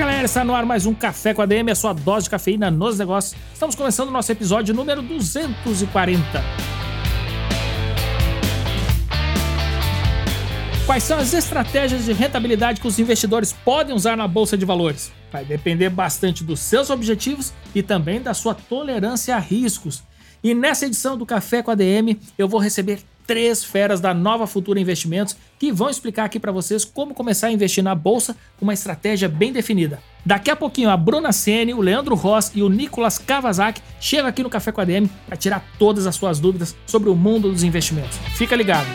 galera, está no ar mais um Café com ADM, a sua dose de cafeína nos negócios. Estamos começando o nosso episódio número 240. Quais são as estratégias de rentabilidade que os investidores podem usar na bolsa de valores? Vai depender bastante dos seus objetivos e também da sua tolerância a riscos. E nessa edição do Café com a DM, eu vou receber três feras da Nova Futura Investimentos que vão explicar aqui para vocês como começar a investir na bolsa com uma estratégia bem definida. Daqui a pouquinho a Bruna Sene, o Leandro Ross e o Nicolas Kawasaki chegam aqui no Café com a DM para tirar todas as suas dúvidas sobre o mundo dos investimentos. Fica ligado.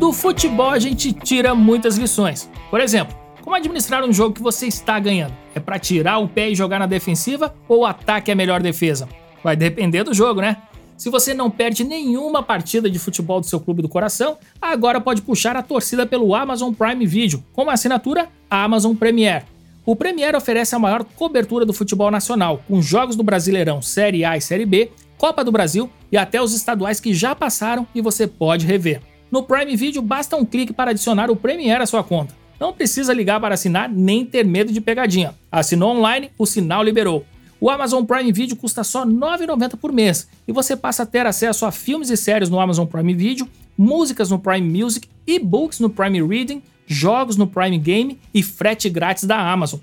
Do futebol a gente tira muitas lições. Por exemplo, como administrar um jogo que você está ganhando? É para tirar o pé e jogar na defensiva ou o ataque é a melhor defesa? Vai depender do jogo, né? Se você não perde nenhuma partida de futebol do seu clube do coração, agora pode puxar a torcida pelo Amazon Prime Video, com a assinatura Amazon Premier. O Premier oferece a maior cobertura do futebol nacional, com jogos do Brasileirão Série A e Série B, Copa do Brasil e até os estaduais que já passaram e você pode rever. No Prime Video basta um clique para adicionar o Premiere à sua conta. Não precisa ligar para assinar nem ter medo de pegadinha. Assinou online, o sinal liberou. O Amazon Prime Video custa só R$ 9,90 por mês e você passa a ter acesso a filmes e séries no Amazon Prime Video, músicas no Prime Music, e-books no Prime Reading, jogos no Prime Game e frete grátis da Amazon.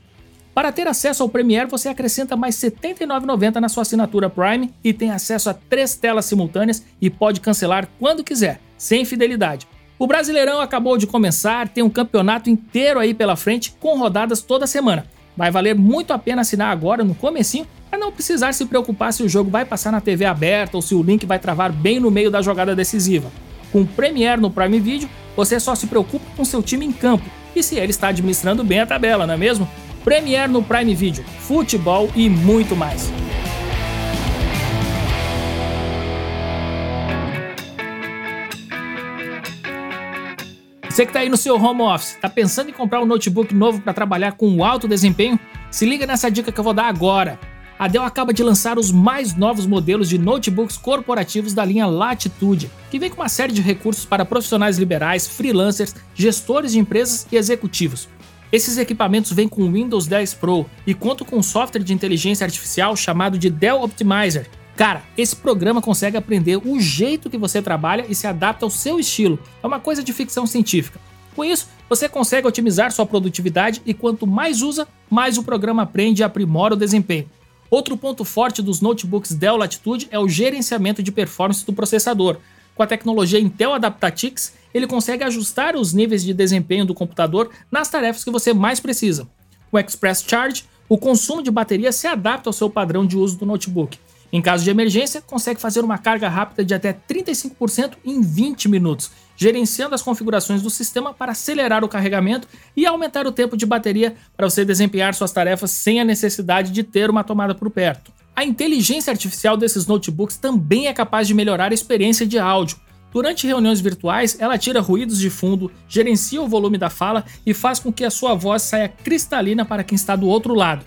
Para ter acesso ao Premiere, você acrescenta mais R$ 79,90 na sua assinatura Prime e tem acesso a três telas simultâneas e pode cancelar quando quiser sem fidelidade. O Brasileirão acabou de começar, tem um campeonato inteiro aí pela frente, com rodadas toda semana. Vai valer muito a pena assinar agora no comecinho para não precisar se preocupar se o jogo vai passar na TV aberta ou se o link vai travar bem no meio da jogada decisiva. Com o Premiere no Prime Video, você só se preocupa com seu time em campo e se ele está administrando bem a tabela, não é mesmo? Premiere no Prime Video, futebol e muito mais. Você que está aí no seu home office, está pensando em comprar um notebook novo para trabalhar com alto desempenho? Se liga nessa dica que eu vou dar agora. A Dell acaba de lançar os mais novos modelos de notebooks corporativos da linha Latitude, que vem com uma série de recursos para profissionais liberais, freelancers, gestores de empresas e executivos. Esses equipamentos vêm com Windows 10 Pro e contam com um software de inteligência artificial chamado de Dell Optimizer, Cara, esse programa consegue aprender o jeito que você trabalha e se adapta ao seu estilo. É uma coisa de ficção científica. Com isso, você consegue otimizar sua produtividade e quanto mais usa, mais o programa aprende e aprimora o desempenho. Outro ponto forte dos notebooks Dell Latitude é o gerenciamento de performance do processador. Com a tecnologia Intel Adaptatix, ele consegue ajustar os níveis de desempenho do computador nas tarefas que você mais precisa. Com o Express Charge, o consumo de bateria se adapta ao seu padrão de uso do notebook. Em caso de emergência, consegue fazer uma carga rápida de até 35% em 20 minutos, gerenciando as configurações do sistema para acelerar o carregamento e aumentar o tempo de bateria para você desempenhar suas tarefas sem a necessidade de ter uma tomada por perto. A inteligência artificial desses notebooks também é capaz de melhorar a experiência de áudio. Durante reuniões virtuais, ela tira ruídos de fundo, gerencia o volume da fala e faz com que a sua voz saia cristalina para quem está do outro lado.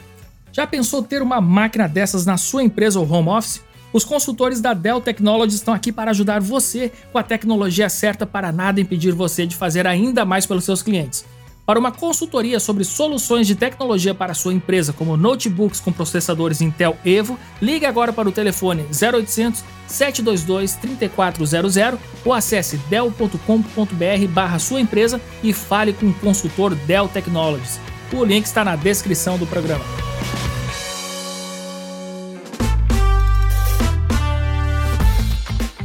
Já pensou ter uma máquina dessas na sua empresa ou home office? Os consultores da Dell Technologies estão aqui para ajudar você com a tecnologia certa para nada impedir você de fazer ainda mais pelos seus clientes. Para uma consultoria sobre soluções de tecnologia para sua empresa, como notebooks com processadores Intel Evo, ligue agora para o telefone 0800 722 3400 ou acesse dell.com.br barra sua empresa e fale com o consultor Dell Technologies. O link está na descrição do programa.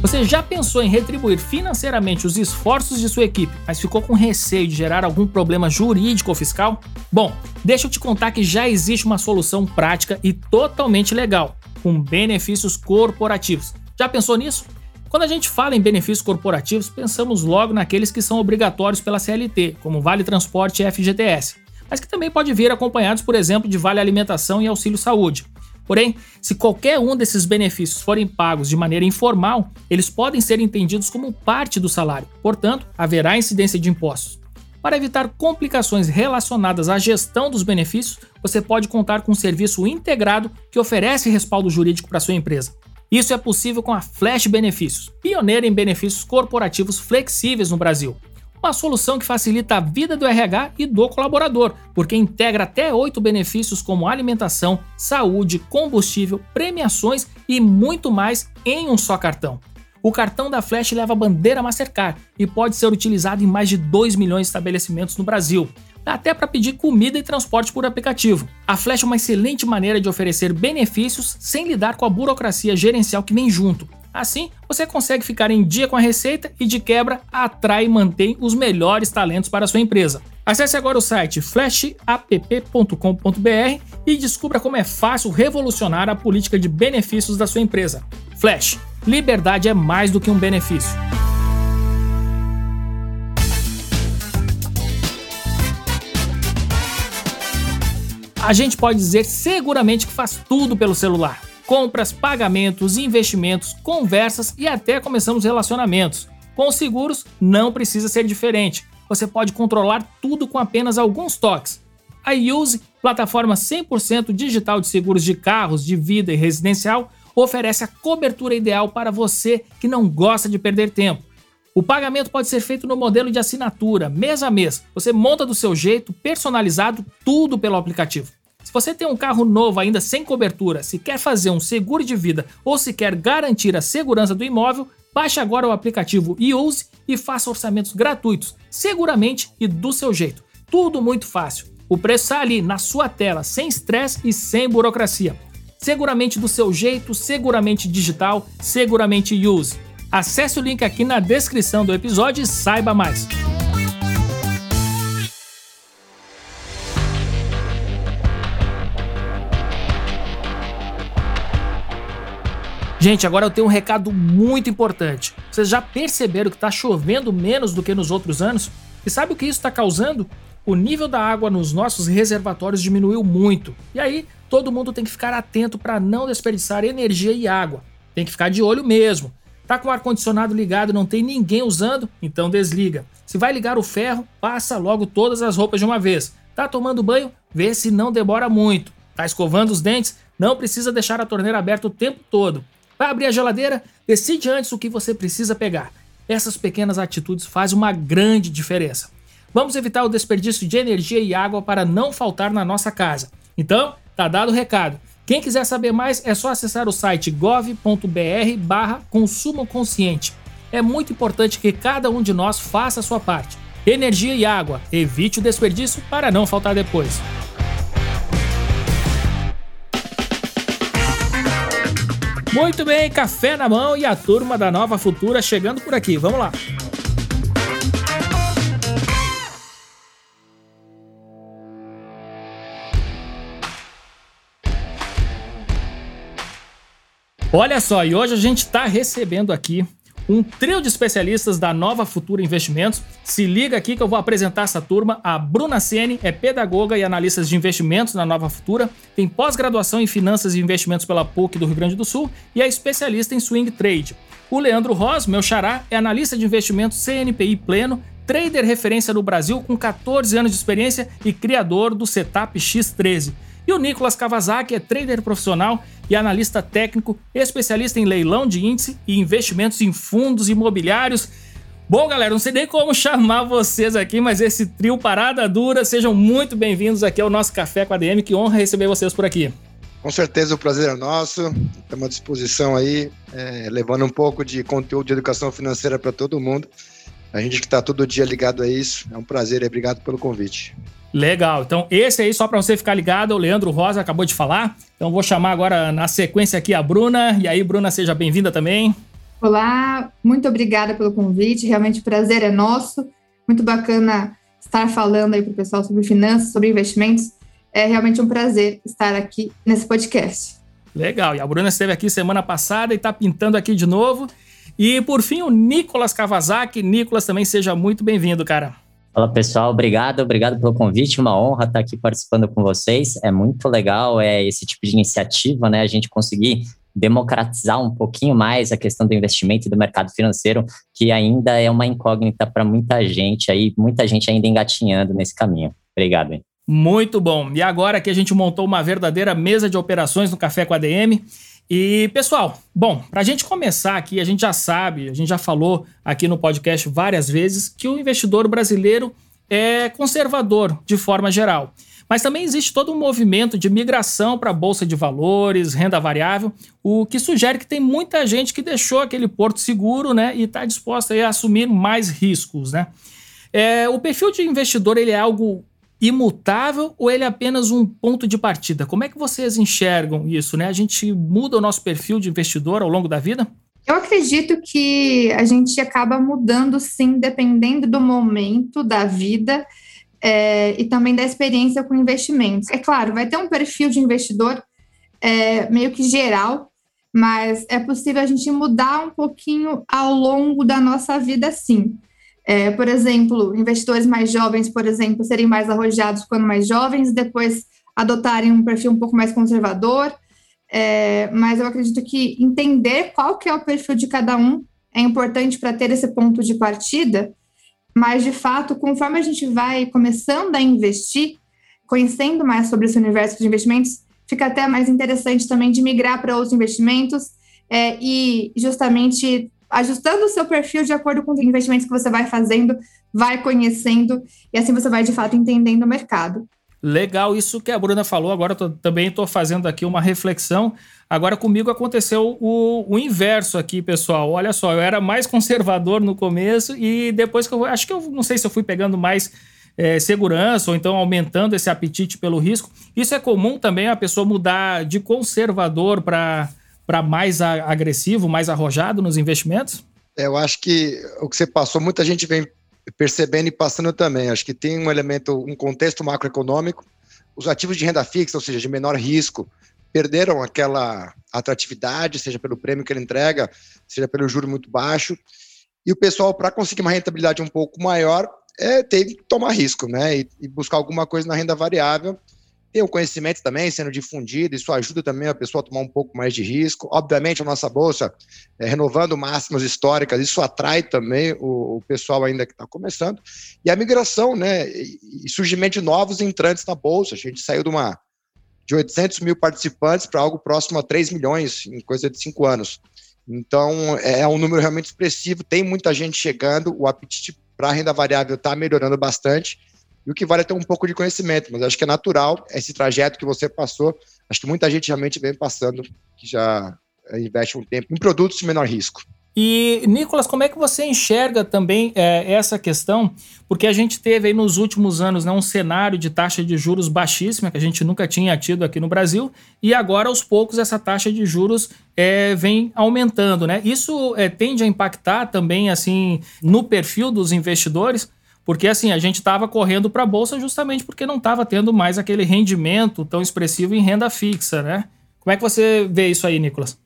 Você já pensou em retribuir financeiramente os esforços de sua equipe, mas ficou com receio de gerar algum problema jurídico ou fiscal? Bom, deixa eu te contar que já existe uma solução prática e totalmente legal, com benefícios corporativos. Já pensou nisso? Quando a gente fala em benefícios corporativos, pensamos logo naqueles que são obrigatórios pela CLT, como Vale Transporte e FGTS. mas que também pode vir acompanhados, por exemplo, de vale alimentação e auxílio saúde. Porém, se qualquer um desses benefícios forem pagos de maneira informal, eles podem ser entendidos como parte do salário, portanto, haverá incidência de impostos. Para evitar complicações relacionadas à gestão dos benefícios, você pode contar com um serviço integrado que oferece respaldo jurídico para sua empresa. Isso é possível com a Flash Benefícios, pioneira em benefícios corporativos flexíveis no Brasil. Uma solução que facilita a vida do RH e do colaborador, porque integra até oito benefícios como alimentação, saúde, combustível, premiações e muito mais em um só cartão. O cartão da Flash leva a bandeira Mastercard e pode ser utilizado em mais de 2 milhões de estabelecimentos no Brasil. Dá até para pedir comida e transporte por aplicativo. A Flash é uma excelente maneira de oferecer benefícios sem lidar com a burocracia gerencial que vem junto. Assim, você consegue ficar em dia com a receita e, de quebra, atrai e mantém os melhores talentos para a sua empresa. Acesse agora o site flashapp.com.br e descubra como é fácil revolucionar a política de benefícios da sua empresa. Flash, liberdade é mais do que um benefício. A gente pode dizer seguramente que faz tudo pelo celular compras, pagamentos, investimentos, conversas e até começamos relacionamentos. Com os seguros, não precisa ser diferente. Você pode controlar tudo com apenas alguns toques. A Use, plataforma 100% digital de seguros de carros, de vida e residencial, oferece a cobertura ideal para você que não gosta de perder tempo. O pagamento pode ser feito no modelo de assinatura, mês a mês. Você monta do seu jeito, personalizado, tudo pelo aplicativo. Se você tem um carro novo ainda sem cobertura, se quer fazer um seguro de vida ou se quer garantir a segurança do imóvel, baixe agora o aplicativo Use e faça orçamentos gratuitos, seguramente e do seu jeito. Tudo muito fácil. O preço está ali na sua tela, sem estresse e sem burocracia. Seguramente do seu jeito, seguramente digital, seguramente Use. Acesse o link aqui na descrição do episódio e saiba mais. Gente, agora eu tenho um recado muito importante. Vocês já perceberam que está chovendo menos do que nos outros anos? E sabe o que isso está causando? O nível da água nos nossos reservatórios diminuiu muito. E aí, todo mundo tem que ficar atento para não desperdiçar energia e água. Tem que ficar de olho mesmo. Tá com o ar-condicionado ligado e não tem ninguém usando? Então desliga. Se vai ligar o ferro, passa logo todas as roupas de uma vez. Tá tomando banho? Vê se não demora muito. Tá escovando os dentes? Não precisa deixar a torneira aberta o tempo todo. Vai abrir a geladeira? Decide antes o que você precisa pegar. Essas pequenas atitudes fazem uma grande diferença. Vamos evitar o desperdício de energia e água para não faltar na nossa casa. Então, tá dado o recado. Quem quiser saber mais é só acessar o site gov.br/barra consumo consciente. É muito importante que cada um de nós faça a sua parte. Energia e água, evite o desperdício para não faltar depois. Muito bem, café na mão e a turma da Nova Futura chegando por aqui. Vamos lá. Olha só, e hoje a gente está recebendo aqui um trio de especialistas da Nova Futura Investimentos. Se liga aqui que eu vou apresentar essa turma. A Bruna Sene é pedagoga e analista de investimentos na Nova Futura, tem pós-graduação em finanças e investimentos pela PUC do Rio Grande do Sul e é especialista em swing trade. O Leandro Ros, meu xará, é analista de investimentos CNPI pleno, trader referência no Brasil com 14 anos de experiência e criador do Setup X13. E o Nicolas Kawasaki é trader profissional e analista técnico, especialista em leilão de índice e investimentos em fundos imobiliários. Bom, galera, não sei nem como chamar vocês aqui, mas esse trio parada dura, sejam muito bem-vindos aqui ao nosso Café com a DM, que honra receber vocês por aqui. Com certeza o prazer é nosso, estamos à disposição aí, é, levando um pouco de conteúdo de educação financeira para todo mundo. A gente que está todo dia ligado a isso, é um prazer e obrigado pelo convite. Legal. Então, esse aí, só para você ficar ligado, o Leandro Rosa acabou de falar. Então, vou chamar agora na sequência aqui a Bruna. E aí, Bruna, seja bem-vinda também. Olá, muito obrigada pelo convite. Realmente o prazer é nosso. Muito bacana estar falando aí para o pessoal sobre finanças, sobre investimentos. É realmente um prazer estar aqui nesse podcast. Legal. E a Bruna esteve aqui semana passada e está pintando aqui de novo. E por fim, o Nicolas Kawasaki. Nicolas, também seja muito bem-vindo, cara. Fala pessoal, obrigado, obrigado pelo convite, uma honra estar aqui participando com vocês. É muito legal é esse tipo de iniciativa, né? A gente conseguir democratizar um pouquinho mais a questão do investimento e do mercado financeiro, que ainda é uma incógnita para muita gente aí, muita gente ainda engatinhando nesse caminho. Obrigado. Muito bom. E agora que a gente montou uma verdadeira mesa de operações no Café com a DM. E, pessoal, bom, para a gente começar aqui, a gente já sabe, a gente já falou aqui no podcast várias vezes que o investidor brasileiro é conservador de forma geral. Mas também existe todo um movimento de migração para a bolsa de valores, renda variável, o que sugere que tem muita gente que deixou aquele porto seguro, né, e está disposta a assumir mais riscos, né? É, o perfil de investidor ele é algo imutável ou ele é apenas um ponto de partida? Como é que vocês enxergam isso, né? A gente muda o nosso perfil de investidor ao longo da vida? Eu acredito que a gente acaba mudando sim, dependendo do momento da vida é, e também da experiência com investimentos. É claro, vai ter um perfil de investidor é, meio que geral, mas é possível a gente mudar um pouquinho ao longo da nossa vida, sim. É, por exemplo, investidores mais jovens, por exemplo, serem mais arrojados quando mais jovens, depois adotarem um perfil um pouco mais conservador. É, mas eu acredito que entender qual que é o perfil de cada um é importante para ter esse ponto de partida mas, de fato, conforme a gente vai começando a investir, conhecendo mais sobre esse universo de investimentos, fica até mais interessante também de migrar para outros investimentos é, e justamente ajustando o seu perfil de acordo com os investimentos que você vai fazendo, vai conhecendo e assim você vai de fato entendendo o mercado. Legal, isso que a Bruna falou. Agora tô, também estou fazendo aqui uma reflexão. Agora comigo aconteceu o, o, inverso aqui, pessoal. Olha só, eu era mais conservador no começo e depois que eu acho que eu não sei se eu fui pegando mais é, segurança ou então aumentando esse apetite pelo risco. Isso é comum também a pessoa mudar de conservador para mais agressivo, mais arrojado nos investimentos? É, eu acho que o que você passou, muita gente vem percebendo e passando também. Acho que tem um elemento, um contexto macroeconômico. Os ativos de renda fixa, ou seja, de menor risco, perderam aquela atratividade, seja pelo prêmio que ele entrega, seja pelo juro muito baixo. E o pessoal, para conseguir uma rentabilidade um pouco maior, é, tem que tomar risco, né? E, e buscar alguma coisa na renda variável tem o conhecimento também sendo difundido, isso ajuda também a pessoa a tomar um pouco mais de risco. Obviamente, a nossa bolsa, é, renovando máximas históricas, isso atrai também o, o pessoal ainda que está começando. E a migração, né, e, e surgimento de novos entrantes na bolsa. A gente saiu de uma de 800 mil participantes para algo próximo a 3 milhões em coisa de cinco anos. Então, é, é um número realmente expressivo, tem muita gente chegando, o apetite para renda variável está melhorando bastante. E o que vale é ter um pouco de conhecimento, mas acho que é natural esse trajeto que você passou. Acho que muita gente realmente vem passando, que já eh, investe um tempo em produtos de menor risco. E, Nicolas, como é que você enxerga também é, essa questão? Porque a gente teve aí nos últimos anos né, um cenário de taxa de juros baixíssima, que a gente nunca tinha tido aqui no Brasil, e agora, aos poucos, essa taxa de juros é, vem aumentando. Né? Isso é, tende a impactar também assim no perfil dos investidores? Porque assim, a gente estava correndo para a bolsa justamente porque não estava tendo mais aquele rendimento tão expressivo em renda fixa, né? Como é que você vê isso aí, Nicolas?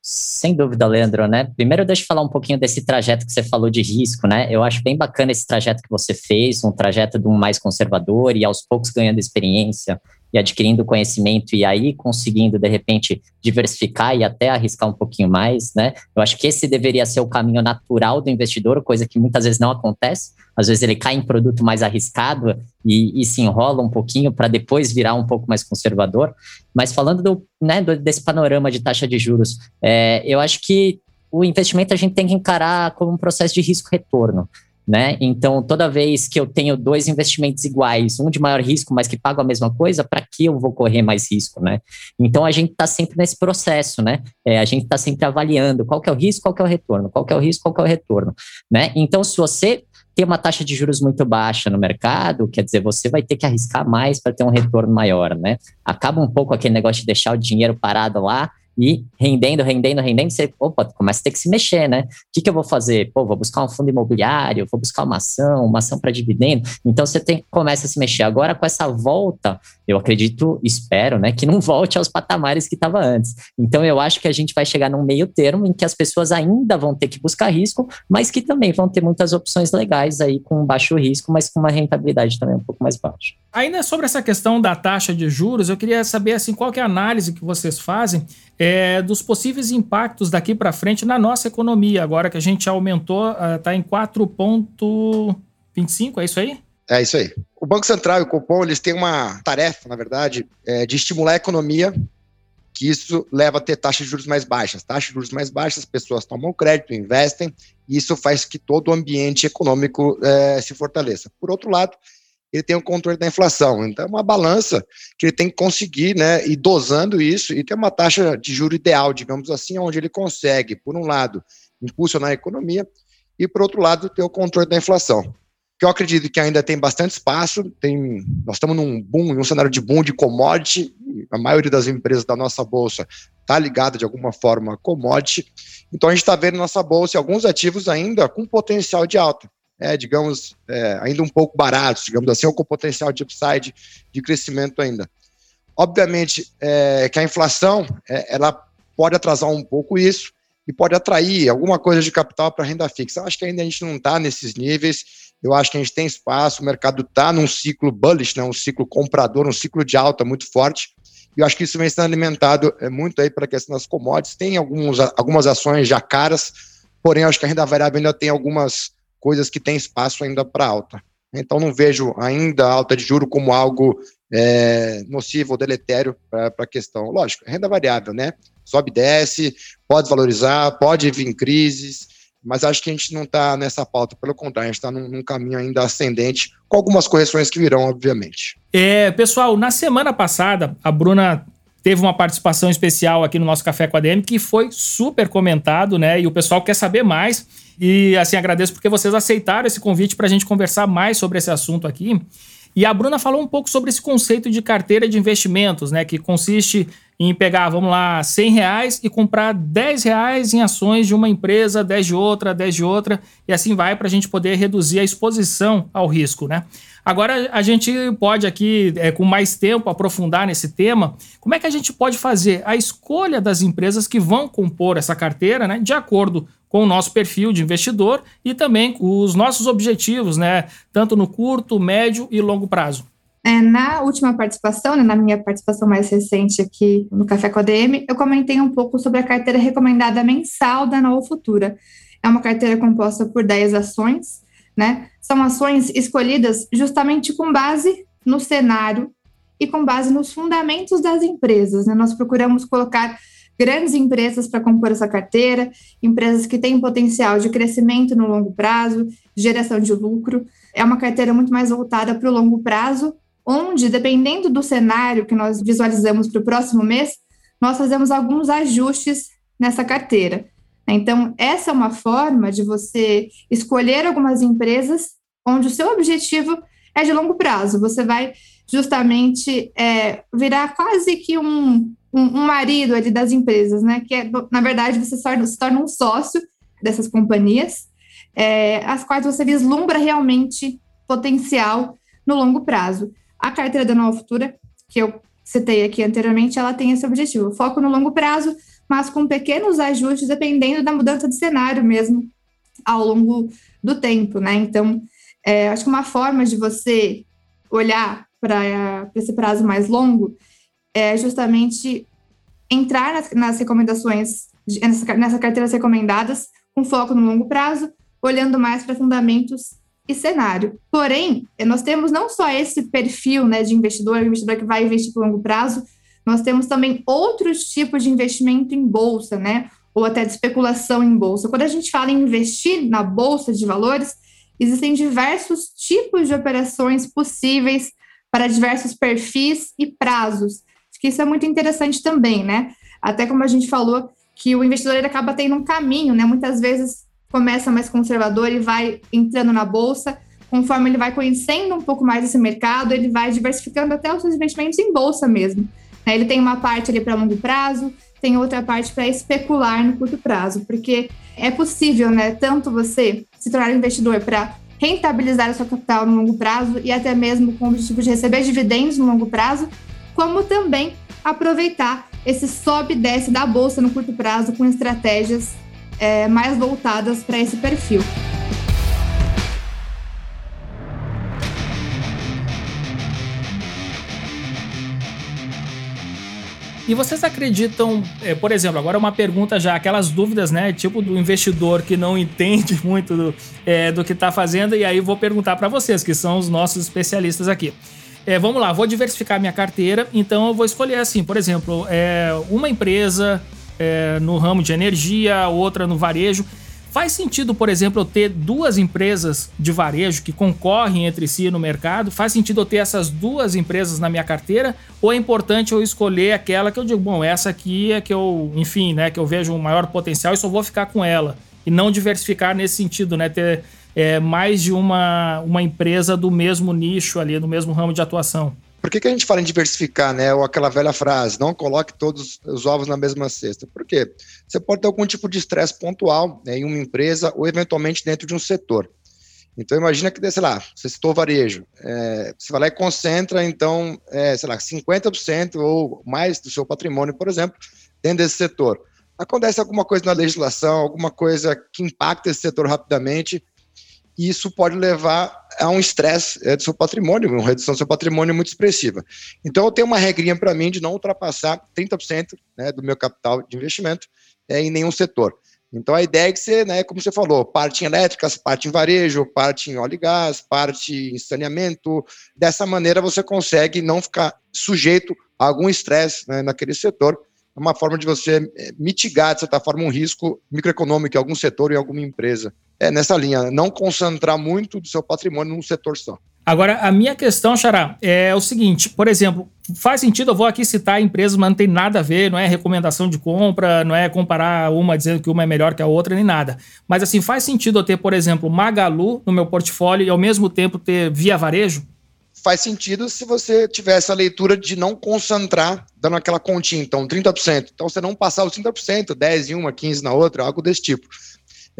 Sem dúvida, Leandro, né? Primeiro, deixa eu falar um pouquinho desse trajeto que você falou de risco, né? Eu acho bem bacana esse trajeto que você fez, um trajeto de um mais conservador e aos poucos ganhando experiência e adquirindo conhecimento e aí conseguindo, de repente, diversificar e até arriscar um pouquinho mais, né? Eu acho que esse deveria ser o caminho natural do investidor, coisa que muitas vezes não acontece. Às vezes ele cai em produto mais arriscado e, e se enrola um pouquinho para depois virar um pouco mais conservador. Mas falando do, né, do, desse panorama de taxa de juros, é, eu acho que o investimento a gente tem que encarar como um processo de risco-retorno né? Então, toda vez que eu tenho dois investimentos iguais, um de maior risco, mas que pagam a mesma coisa, para que eu vou correr mais risco, né? Então, a gente está sempre nesse processo, né? É, a gente está sempre avaliando qual que é o risco, qual que é o retorno, qual que é o risco, qual que é o retorno, né? Então, se você tem uma taxa de juros muito baixa no mercado, quer dizer, você vai ter que arriscar mais para ter um retorno maior, né? Acaba um pouco aquele negócio de deixar o dinheiro parado lá e rendendo, rendendo, rendendo, você, opa, começa a ter que se mexer, né? O que, que eu vou fazer? Pô, vou buscar um fundo imobiliário, vou buscar uma ação, uma ação para dividendo. Então você tem, começa a se mexer. Agora, com essa volta, eu acredito, espero, né, que não volte aos patamares que estava antes. Então eu acho que a gente vai chegar num meio termo em que as pessoas ainda vão ter que buscar risco, mas que também vão ter muitas opções legais aí com baixo risco, mas com uma rentabilidade também um pouco mais baixa. Ainda sobre essa questão da taxa de juros, eu queria saber assim qual é a análise que vocês fazem é, dos possíveis impactos daqui para frente na nossa economia, agora que a gente aumentou, está uh, em 4,25, é isso aí? É isso aí. O Banco Central e o Copom, eles têm uma tarefa, na verdade, é, de estimular a economia, que isso leva a ter taxas de juros mais baixas. Taxas de juros mais baixas, as pessoas tomam crédito, investem, e isso faz que todo o ambiente econômico é, se fortaleça. Por outro lado, ele tem o controle da inflação. Então, é uma balança que ele tem que conseguir né, ir dosando isso e ter uma taxa de juro ideal, digamos assim, onde ele consegue, por um lado, impulsionar a economia e, por outro lado, ter o controle da inflação. Que eu acredito que ainda tem bastante espaço, tem, nós estamos num boom, num cenário de boom de commodity, a maioria das empresas da nossa bolsa está ligada de alguma forma a commodity, então a gente está vendo nossa bolsa e alguns ativos ainda com potencial de alta é, digamos, é, ainda um pouco baratos, digamos assim, ou com potencial de upside de crescimento ainda. Obviamente é, que a inflação é, ela pode atrasar um pouco isso e pode atrair alguma coisa de capital para renda fixa. Eu acho que ainda a gente não está nesses níveis. Eu acho que a gente tem espaço, o mercado está num ciclo bullish, né, um ciclo comprador, um ciclo de alta muito forte. E eu acho que isso vem sendo alimentado é, muito aí para a questão das commodities. Tem alguns, algumas ações já caras, porém, acho que a renda variável ainda tem algumas coisas que têm espaço ainda para alta. Então, não vejo ainda a alta de juro como algo é, nocivo ou deletério para a questão. Lógico, renda variável, né? Sobe desce, pode valorizar, pode vir crises, mas acho que a gente não está nessa pauta. Pelo contrário, a gente está num, num, caminho ainda ascendente, com algumas correções que virão, obviamente. É, pessoal, na semana passada, a Bruna teve uma participação especial aqui no nosso Café com a DM, que foi super comentado, né? E o pessoal quer saber mais. E assim, agradeço porque vocês aceitaram esse convite para a gente conversar mais sobre esse assunto aqui. E a Bruna falou um pouco sobre esse conceito de carteira de investimentos, né? Que consiste em pegar, vamos lá, 100 reais e comprar 10 reais em ações de uma empresa, 10 de outra, 10 de outra, e assim vai para a gente poder reduzir a exposição ao risco, né? Agora a gente pode aqui, é, com mais tempo, aprofundar nesse tema. Como é que a gente pode fazer a escolha das empresas que vão compor essa carteira, né, de acordo com o nosso perfil de investidor e também os nossos objetivos, né, tanto no curto, médio e longo prazo? É, na última participação, né, na minha participação mais recente aqui no Café com a DM, eu comentei um pouco sobre a carteira recomendada mensal da Nova Futura. É uma carteira composta por 10 ações, né? São ações escolhidas justamente com base no cenário e com base nos fundamentos das empresas. Né? Nós procuramos colocar grandes empresas para compor essa carteira, empresas que têm potencial de crescimento no longo prazo, geração de lucro. É uma carteira muito mais voltada para o longo prazo, onde, dependendo do cenário que nós visualizamos para o próximo mês, nós fazemos alguns ajustes nessa carteira. Então, essa é uma forma de você escolher algumas empresas onde o seu objetivo é de longo prazo. Você vai justamente é, virar quase que um, um, um, marido ali das empresas, né? Que é, na verdade você se torna, se torna um sócio dessas companhias, é, as quais você vislumbra realmente potencial no longo prazo. A carteira da Nova Futura, que eu citei aqui anteriormente, ela tem esse objetivo: foco no longo prazo, mas com pequenos ajustes dependendo da mudança de cenário mesmo ao longo do tempo, né? Então, é, acho que uma forma de você olhar para esse prazo mais longo é justamente entrar nas, nas recomendações, nessa, nessa carteiras recomendadas, com foco no longo prazo, olhando mais para fundamentos e cenário. Porém, nós temos não só esse perfil né, de investidor, investidor que vai investir por longo prazo, nós temos também outros tipos de investimento em bolsa, né? Ou até de especulação em bolsa. Quando a gente fala em investir na bolsa de valores, existem diversos tipos de operações possíveis para diversos perfis e prazos. Acho que isso é muito interessante também, né? Até como a gente falou, que o investidor acaba tendo um caminho, né? Muitas vezes começa mais conservador e vai entrando na bolsa, conforme ele vai conhecendo um pouco mais esse mercado, ele vai diversificando até os seus investimentos em bolsa mesmo. Né? Ele tem uma parte ali para longo prazo, tem outra parte para especular no curto prazo, porque é possível, né, tanto você se tornar investidor para rentabilizar o seu capital no longo prazo e até mesmo com o objetivo de receber dividendos no longo prazo, como também aproveitar esse sobe e desce da bolsa no curto prazo com estratégias é, mais voltadas para esse perfil. E vocês acreditam, é, por exemplo, agora uma pergunta já, aquelas dúvidas, né? Tipo do investidor que não entende muito do, é, do que está fazendo, e aí vou perguntar para vocês, que são os nossos especialistas aqui. É, vamos lá, vou diversificar minha carteira, então eu vou escolher assim, por exemplo, é, uma empresa é, no ramo de energia, outra no varejo. Faz sentido, por exemplo, eu ter duas empresas de varejo que concorrem entre si no mercado? Faz sentido eu ter essas duas empresas na minha carteira? Ou é importante eu escolher aquela que eu digo, bom, essa aqui é que eu, enfim, né, que eu vejo um maior potencial e só vou ficar com ela? E não diversificar nesse sentido, né? Ter é, mais de uma, uma empresa do mesmo nicho ali, do mesmo ramo de atuação. Por que, que a gente fala em diversificar, né? Ou aquela velha frase, não coloque todos os ovos na mesma cesta. Por quê? Você pode ter algum tipo de estresse pontual né, em uma empresa ou eventualmente dentro de um setor. Então imagina que, sei lá, você citou varejo, é, você vai lá e concentra, então, é, sei lá, 50% ou mais do seu patrimônio, por exemplo, dentro desse setor. Acontece alguma coisa na legislação, alguma coisa que impacta esse setor rapidamente, e isso pode levar a um estresse é, do seu patrimônio, uma redução do seu patrimônio muito expressiva. Então, eu tenho uma regrinha para mim de não ultrapassar 30% né, do meu capital de investimento é, em nenhum setor. Então, a ideia é que você, né, como você falou, parte em elétricas, parte em varejo, parte em óleo e gás, parte em saneamento. Dessa maneira, você consegue não ficar sujeito a algum estresse né, naquele setor. É uma forma de você é, mitigar, de certa forma, um risco microeconômico em algum setor em alguma empresa é nessa linha, não concentrar muito do seu patrimônio num setor só. Agora, a minha questão, Xará, é o seguinte: por exemplo, faz sentido, eu vou aqui citar empresas, mas não tem nada a ver, não é recomendação de compra, não é comparar uma dizendo que uma é melhor que a outra, nem nada. Mas assim, faz sentido eu ter, por exemplo, Magalu no meu portfólio e ao mesmo tempo ter Via Varejo? Faz sentido se você tiver essa leitura de não concentrar, dando aquela continha, então 30%. Então você não passar os 30%, 10 em uma, 15 na outra, algo desse tipo.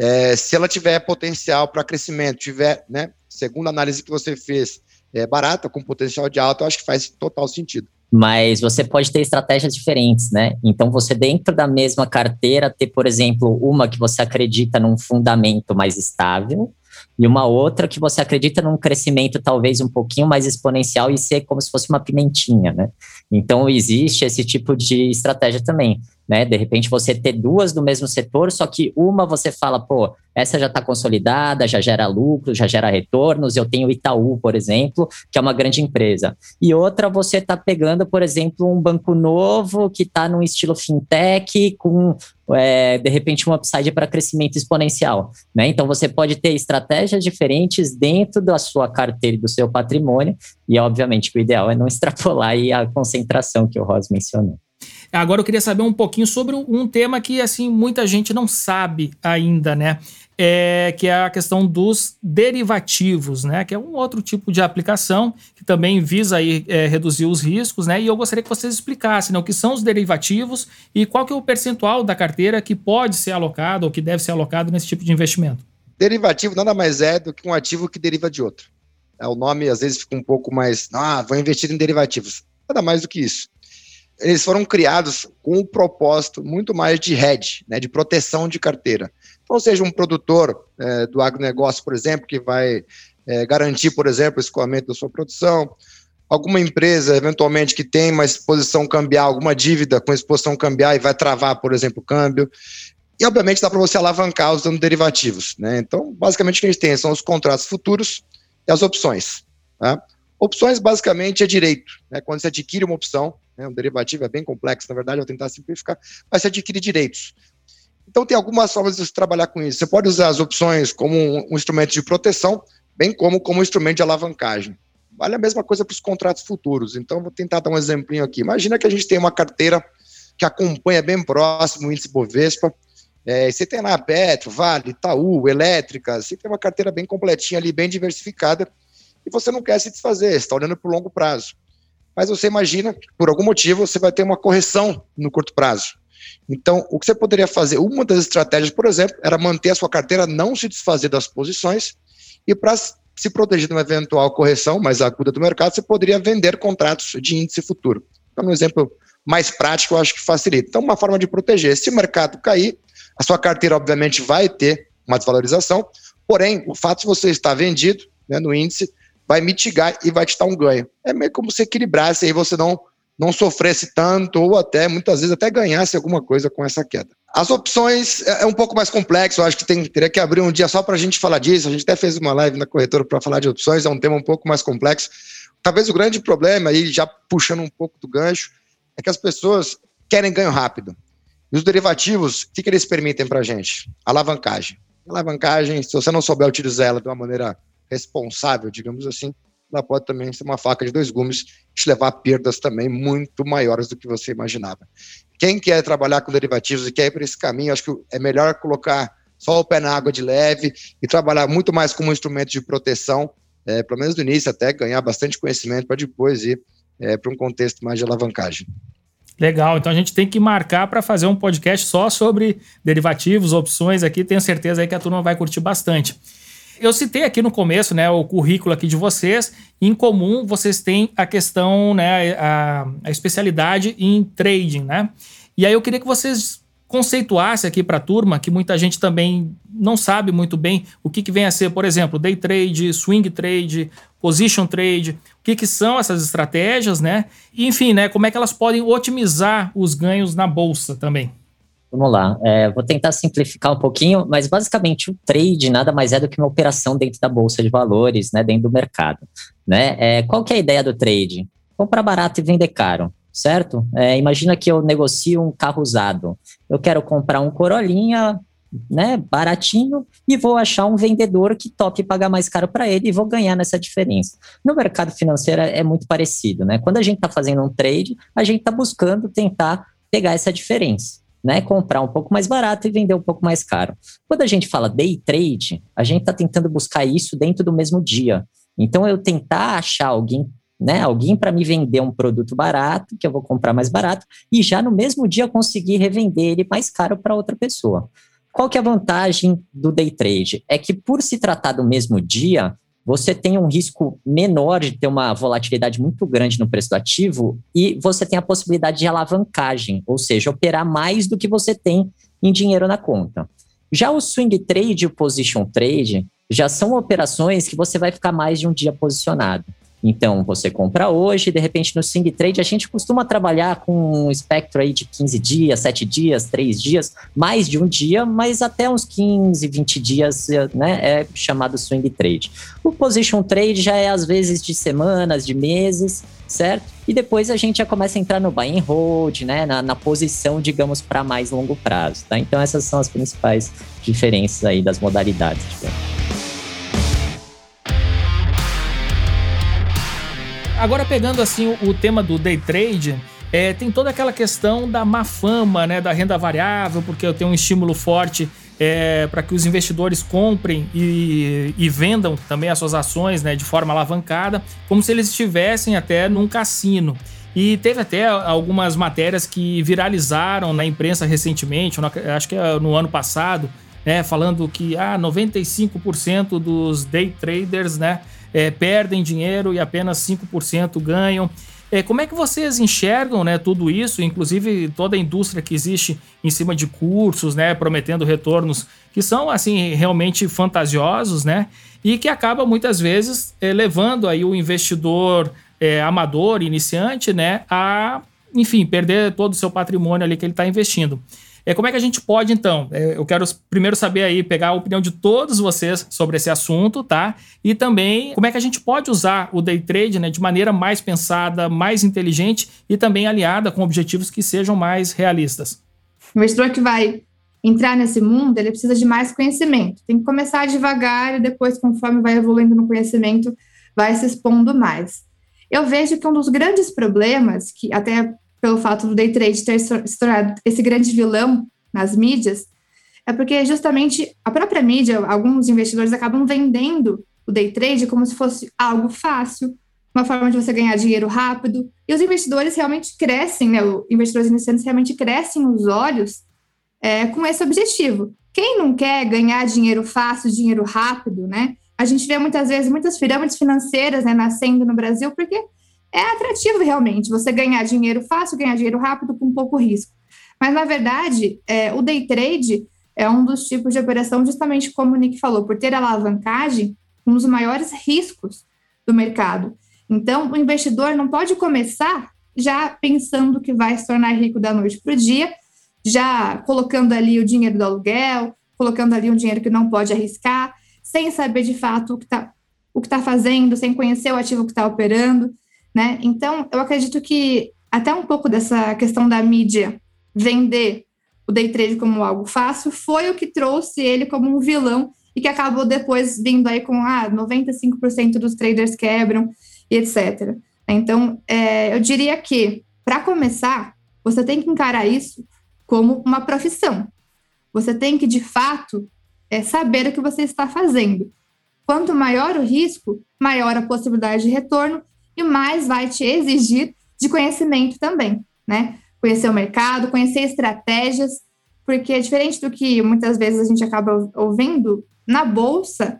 É, se ela tiver potencial para crescimento, tiver, né, segundo a análise que você fez, é, barata, com potencial de alta, eu acho que faz total sentido. Mas você pode ter estratégias diferentes, né? Então, você dentro da mesma carteira ter, por exemplo, uma que você acredita num fundamento mais estável, e uma outra que você acredita num crescimento talvez um pouquinho mais exponencial e ser como se fosse uma pimentinha, né? Então existe esse tipo de estratégia também né? De repente você ter duas do mesmo setor, só que uma você fala, pô, essa já está consolidada, já gera lucro, já gera retornos. Eu tenho Itaú, por exemplo, que é uma grande empresa. E outra você está pegando, por exemplo, um banco novo que está num estilo fintech com é, de repente um upside para crescimento exponencial. Né? Então você pode ter estratégias diferentes dentro da sua carteira e do seu patrimônio, e obviamente o ideal é não extrapolar a concentração que o Ross mencionou. Agora eu queria saber um pouquinho sobre um tema que assim muita gente não sabe ainda, né? É, que é a questão dos derivativos, né? Que é um outro tipo de aplicação que também visa aí, é, reduzir os riscos, né? E eu gostaria que vocês explicassem né, o que são os derivativos e qual que é o percentual da carteira que pode ser alocado ou que deve ser alocado nesse tipo de investimento. Derivativo nada mais é do que um ativo que deriva de outro. É, o nome às vezes fica um pouco mais, ah, vou investir em derivativos. Nada mais do que isso eles foram criados com um propósito muito mais de hedge, né, de proteção de carteira. Então, seja um produtor é, do agronegócio, por exemplo, que vai é, garantir, por exemplo, o escoamento da sua produção, alguma empresa, eventualmente, que tem uma exposição cambial, alguma dívida com exposição cambial e vai travar, por exemplo, o câmbio. E, obviamente, dá para você alavancar usando derivativos. Né? Então, basicamente, o que a gente tem são os contratos futuros e as opções. Tá? Opções, basicamente, é direito. Né? Quando você adquire uma opção, né? Um derivativo é bem complexo, na verdade, eu tentar simplificar, mas você adquire direitos. Então, tem algumas formas de você trabalhar com isso. Você pode usar as opções como um, instrumento de proteção, bem como como um instrumento de alavancagem. Vale a mesma coisa para os contratos futuros. Então, vou tentar dar um exemplinho aqui. Imagina que a gente tem uma carteira que acompanha bem próximo o índice Bovespa. É, você tem lá Petro, Vale, Itaú, Elétrica, você tem uma carteira bem completinha ali, bem diversificada, e você não quer se desfazer, você está olhando para o longo prazo mas você imagina que por algum motivo você vai ter uma correção no curto prazo. Então, o que você poderia fazer? Uma das estratégias, por exemplo, era manter a sua carteira, não se desfazer das posições, e para se proteger de uma eventual correção mais aguda do mercado, você poderia vender contratos de índice futuro. Então, um exemplo mais prático, eu acho que facilita. Então, uma forma de proteger. Se o mercado cair, a sua carteira, obviamente, vai ter uma desvalorização, porém, o fato de você estar vendido né, no índice vai mitigar e vai te dar um ganho. É meio como se equilibrasse aí você não não sofresse tanto ou até muitas vezes até ganhasse alguma coisa com essa queda. As opções é, é um pouco mais complexo, eu acho que tem, teria que abrir um dia só para a gente falar disso. A gente até fez uma live na corretora para falar de opções, é um tema um pouco mais complexo. Talvez o grande problema, aí já puxando um pouco do gancho, é que as pessoas querem ganho rápido. E os derivativos, o que, que eles permitem para a gente? Alavancagem. Alavancagem, se você não souber utilizar ela de uma maneira responsável, digamos assim, ela pode também ser uma faca de dois gumes te levar a perdas também muito maiores do que você imaginava. Quem quer trabalhar com derivativos e quer ir para esse caminho, acho que é melhor colocar só o pé na água de leve e trabalhar muito mais como um instrumento de proteção, é, pelo menos no início, até ganhar bastante conhecimento para depois ir é, para um contexto mais de alavancagem. Legal, então a gente tem que marcar para fazer um podcast só sobre derivativos, opções aqui. Tenho certeza aí que a turma vai curtir bastante eu citei aqui no começo, né, o currículo aqui de vocês. Em comum, vocês têm a questão, né, a, a especialidade em trading, né? E aí eu queria que vocês conceituassem aqui para a turma, que muita gente também não sabe muito bem o que, que vem a ser, por exemplo, day trade, swing trade, position trade, o que, que são essas estratégias, né? E, enfim, né, como é que elas podem otimizar os ganhos na bolsa também. Vamos lá, é, vou tentar simplificar um pouquinho, mas basicamente o trade nada mais é do que uma operação dentro da bolsa de valores, né, dentro do mercado. Né? É, qual que é a ideia do trade? Comprar barato e vender caro, certo? É, imagina que eu negocio um carro usado. Eu quero comprar um Corolinha, né, baratinho, e vou achar um vendedor que tope pagar mais caro para ele e vou ganhar nessa diferença. No mercado financeiro é muito parecido, né? Quando a gente está fazendo um trade, a gente está buscando tentar pegar essa diferença né? Comprar um pouco mais barato e vender um pouco mais caro. Quando a gente fala day trade, a gente está tentando buscar isso dentro do mesmo dia. Então, eu tentar achar alguém, né? Alguém para me vender um produto barato, que eu vou comprar mais barato, e já no mesmo dia conseguir revender ele mais caro para outra pessoa. Qual que é a vantagem do day trade? É que por se tratar do mesmo dia, você tem um risco menor de ter uma volatilidade muito grande no preço do ativo e você tem a possibilidade de alavancagem, ou seja, operar mais do que você tem em dinheiro na conta. Já o swing trade e o position trade já são operações que você vai ficar mais de um dia posicionado. Então, você compra hoje, de repente no swing trade a gente costuma trabalhar com um espectro aí de 15 dias, 7 dias, 3 dias, mais de um dia, mas até uns 15, 20 dias, né, é chamado swing trade. O position trade já é às vezes de semanas, de meses, certo? E depois a gente já começa a entrar no buy and hold, né, na, na posição, digamos, para mais longo prazo, tá? Então essas são as principais diferenças aí das modalidades. Agora pegando assim o, tema do day trade, é, tem toda aquela questão da má fama, né, da renda variável, porque eu tenho um estímulo forte é, para que os investidores comprem e, e, vendam também as suas ações né, de forma alavancada, como se eles estivessem até num cassino. E teve até algumas matérias que viralizaram na imprensa recentemente, acho que é no ano passado, né, falando que ah, 95% dos day traders né, é, perdem dinheiro e apenas 5% ganham. É, como é que vocês enxergam né, tudo isso, inclusive toda a indústria que existe em cima de cursos, né, prometendo retornos que são assim realmente fantasiosos, né, e que acaba muitas vezes é, levando aí o investidor é, amador, iniciante, né, a enfim perder todo o seu patrimônio ali que ele está investindo. É, como é que a gente pode, então? É, eu quero primeiro saber aí, pegar a opinião de todos vocês sobre esse assunto, tá? E também como é que a gente pode usar o day trade né, de maneira mais pensada, mais inteligente e também aliada com objetivos que sejam mais realistas. O investidor que vai entrar nesse mundo, ele precisa de mais conhecimento. Tem que começar devagar e depois, conforme vai evoluindo no conhecimento, vai se expondo mais. Eu vejo que um dos grandes problemas, que até pelo fato do day trade ter se tornado esse grande vilão nas mídias, é porque justamente a própria mídia, alguns investidores acabam vendendo o day trade como se fosse algo fácil, uma forma de você ganhar dinheiro rápido. E os investidores realmente crescem, né? Os investidores iniciantes realmente crescem os olhos é, com esse objetivo. Quem não quer ganhar dinheiro fácil, dinheiro rápido, né? A gente vê muitas vezes muitas pirâmides financeiras né, nascendo no Brasil porque é atrativo realmente você ganhar dinheiro fácil, ganhar dinheiro rápido com pouco risco. Mas, na verdade, é, o day trade é um dos tipos de operação, justamente como o Nick falou, por ter alavancagem, um dos maiores riscos do mercado. Então, o investidor não pode começar já pensando que vai se tornar rico da noite para o dia, já colocando ali o dinheiro do aluguel, colocando ali um dinheiro que não pode arriscar, sem saber de fato o que está o que está fazendo, sem conhecer o ativo que está operando, né? Então, eu acredito que até um pouco dessa questão da mídia vender o day trade como algo fácil foi o que trouxe ele como um vilão e que acabou depois vindo aí com ah, 95% dos traders quebram e etc. Então, é, eu diria que, para começar, você tem que encarar isso como uma profissão. Você tem que, de fato, é, saber o que você está fazendo. Quanto maior o risco, maior a possibilidade de retorno e mais vai te exigir de conhecimento também, né? Conhecer o mercado, conhecer estratégias, porque diferente do que muitas vezes a gente acaba ouvindo, na bolsa,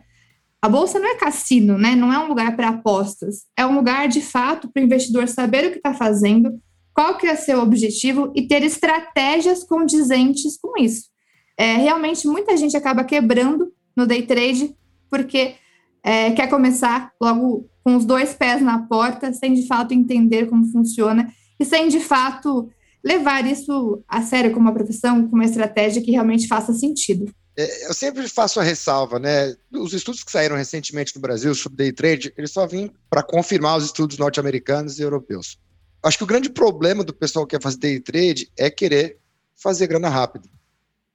a bolsa não é cassino, né? Não é um lugar para apostas. É um lugar de fato para o investidor saber o que está fazendo, qual que é seu objetivo e ter estratégias condizentes com isso. É, realmente muita gente acaba quebrando no day trade porque é, quer começar logo com os dois pés na porta, sem de fato entender como funciona e sem de fato levar isso a sério como uma profissão, como uma estratégia que realmente faça sentido. É, eu sempre faço a ressalva, né? Os estudos que saíram recentemente no Brasil sobre day trade, eles só vêm para confirmar os estudos norte-americanos e europeus. Acho que o grande problema do pessoal que quer fazer day trade é querer fazer grana rápido.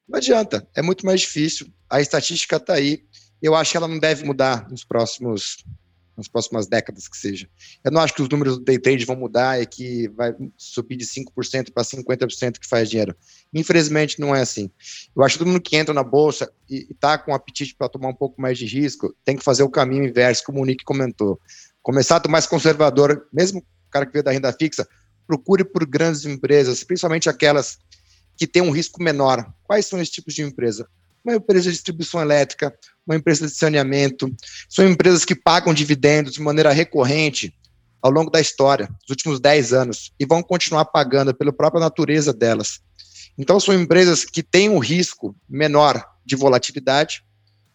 Não adianta, é muito mais difícil. A estatística está aí. Eu acho que ela não deve mudar nos próximos nas próximas décadas que seja. Eu não acho que os números do day trade vão mudar e que vai subir de 5% para 50% que faz dinheiro. Infelizmente não é assim. Eu acho que todo mundo que entra na bolsa e está com apetite para tomar um pouco mais de risco, tem que fazer o caminho inverso, como o Nick comentou. Começar a tomar mais conservador, mesmo o cara que veio da renda fixa, procure por grandes empresas, principalmente aquelas que têm um risco menor. Quais são esses tipos de empresa? Uma empresa de distribuição elétrica, uma empresa de saneamento, são empresas que pagam dividendos de maneira recorrente ao longo da história, dos últimos 10 anos, e vão continuar pagando pela própria natureza delas. Então, são empresas que têm um risco menor de volatilidade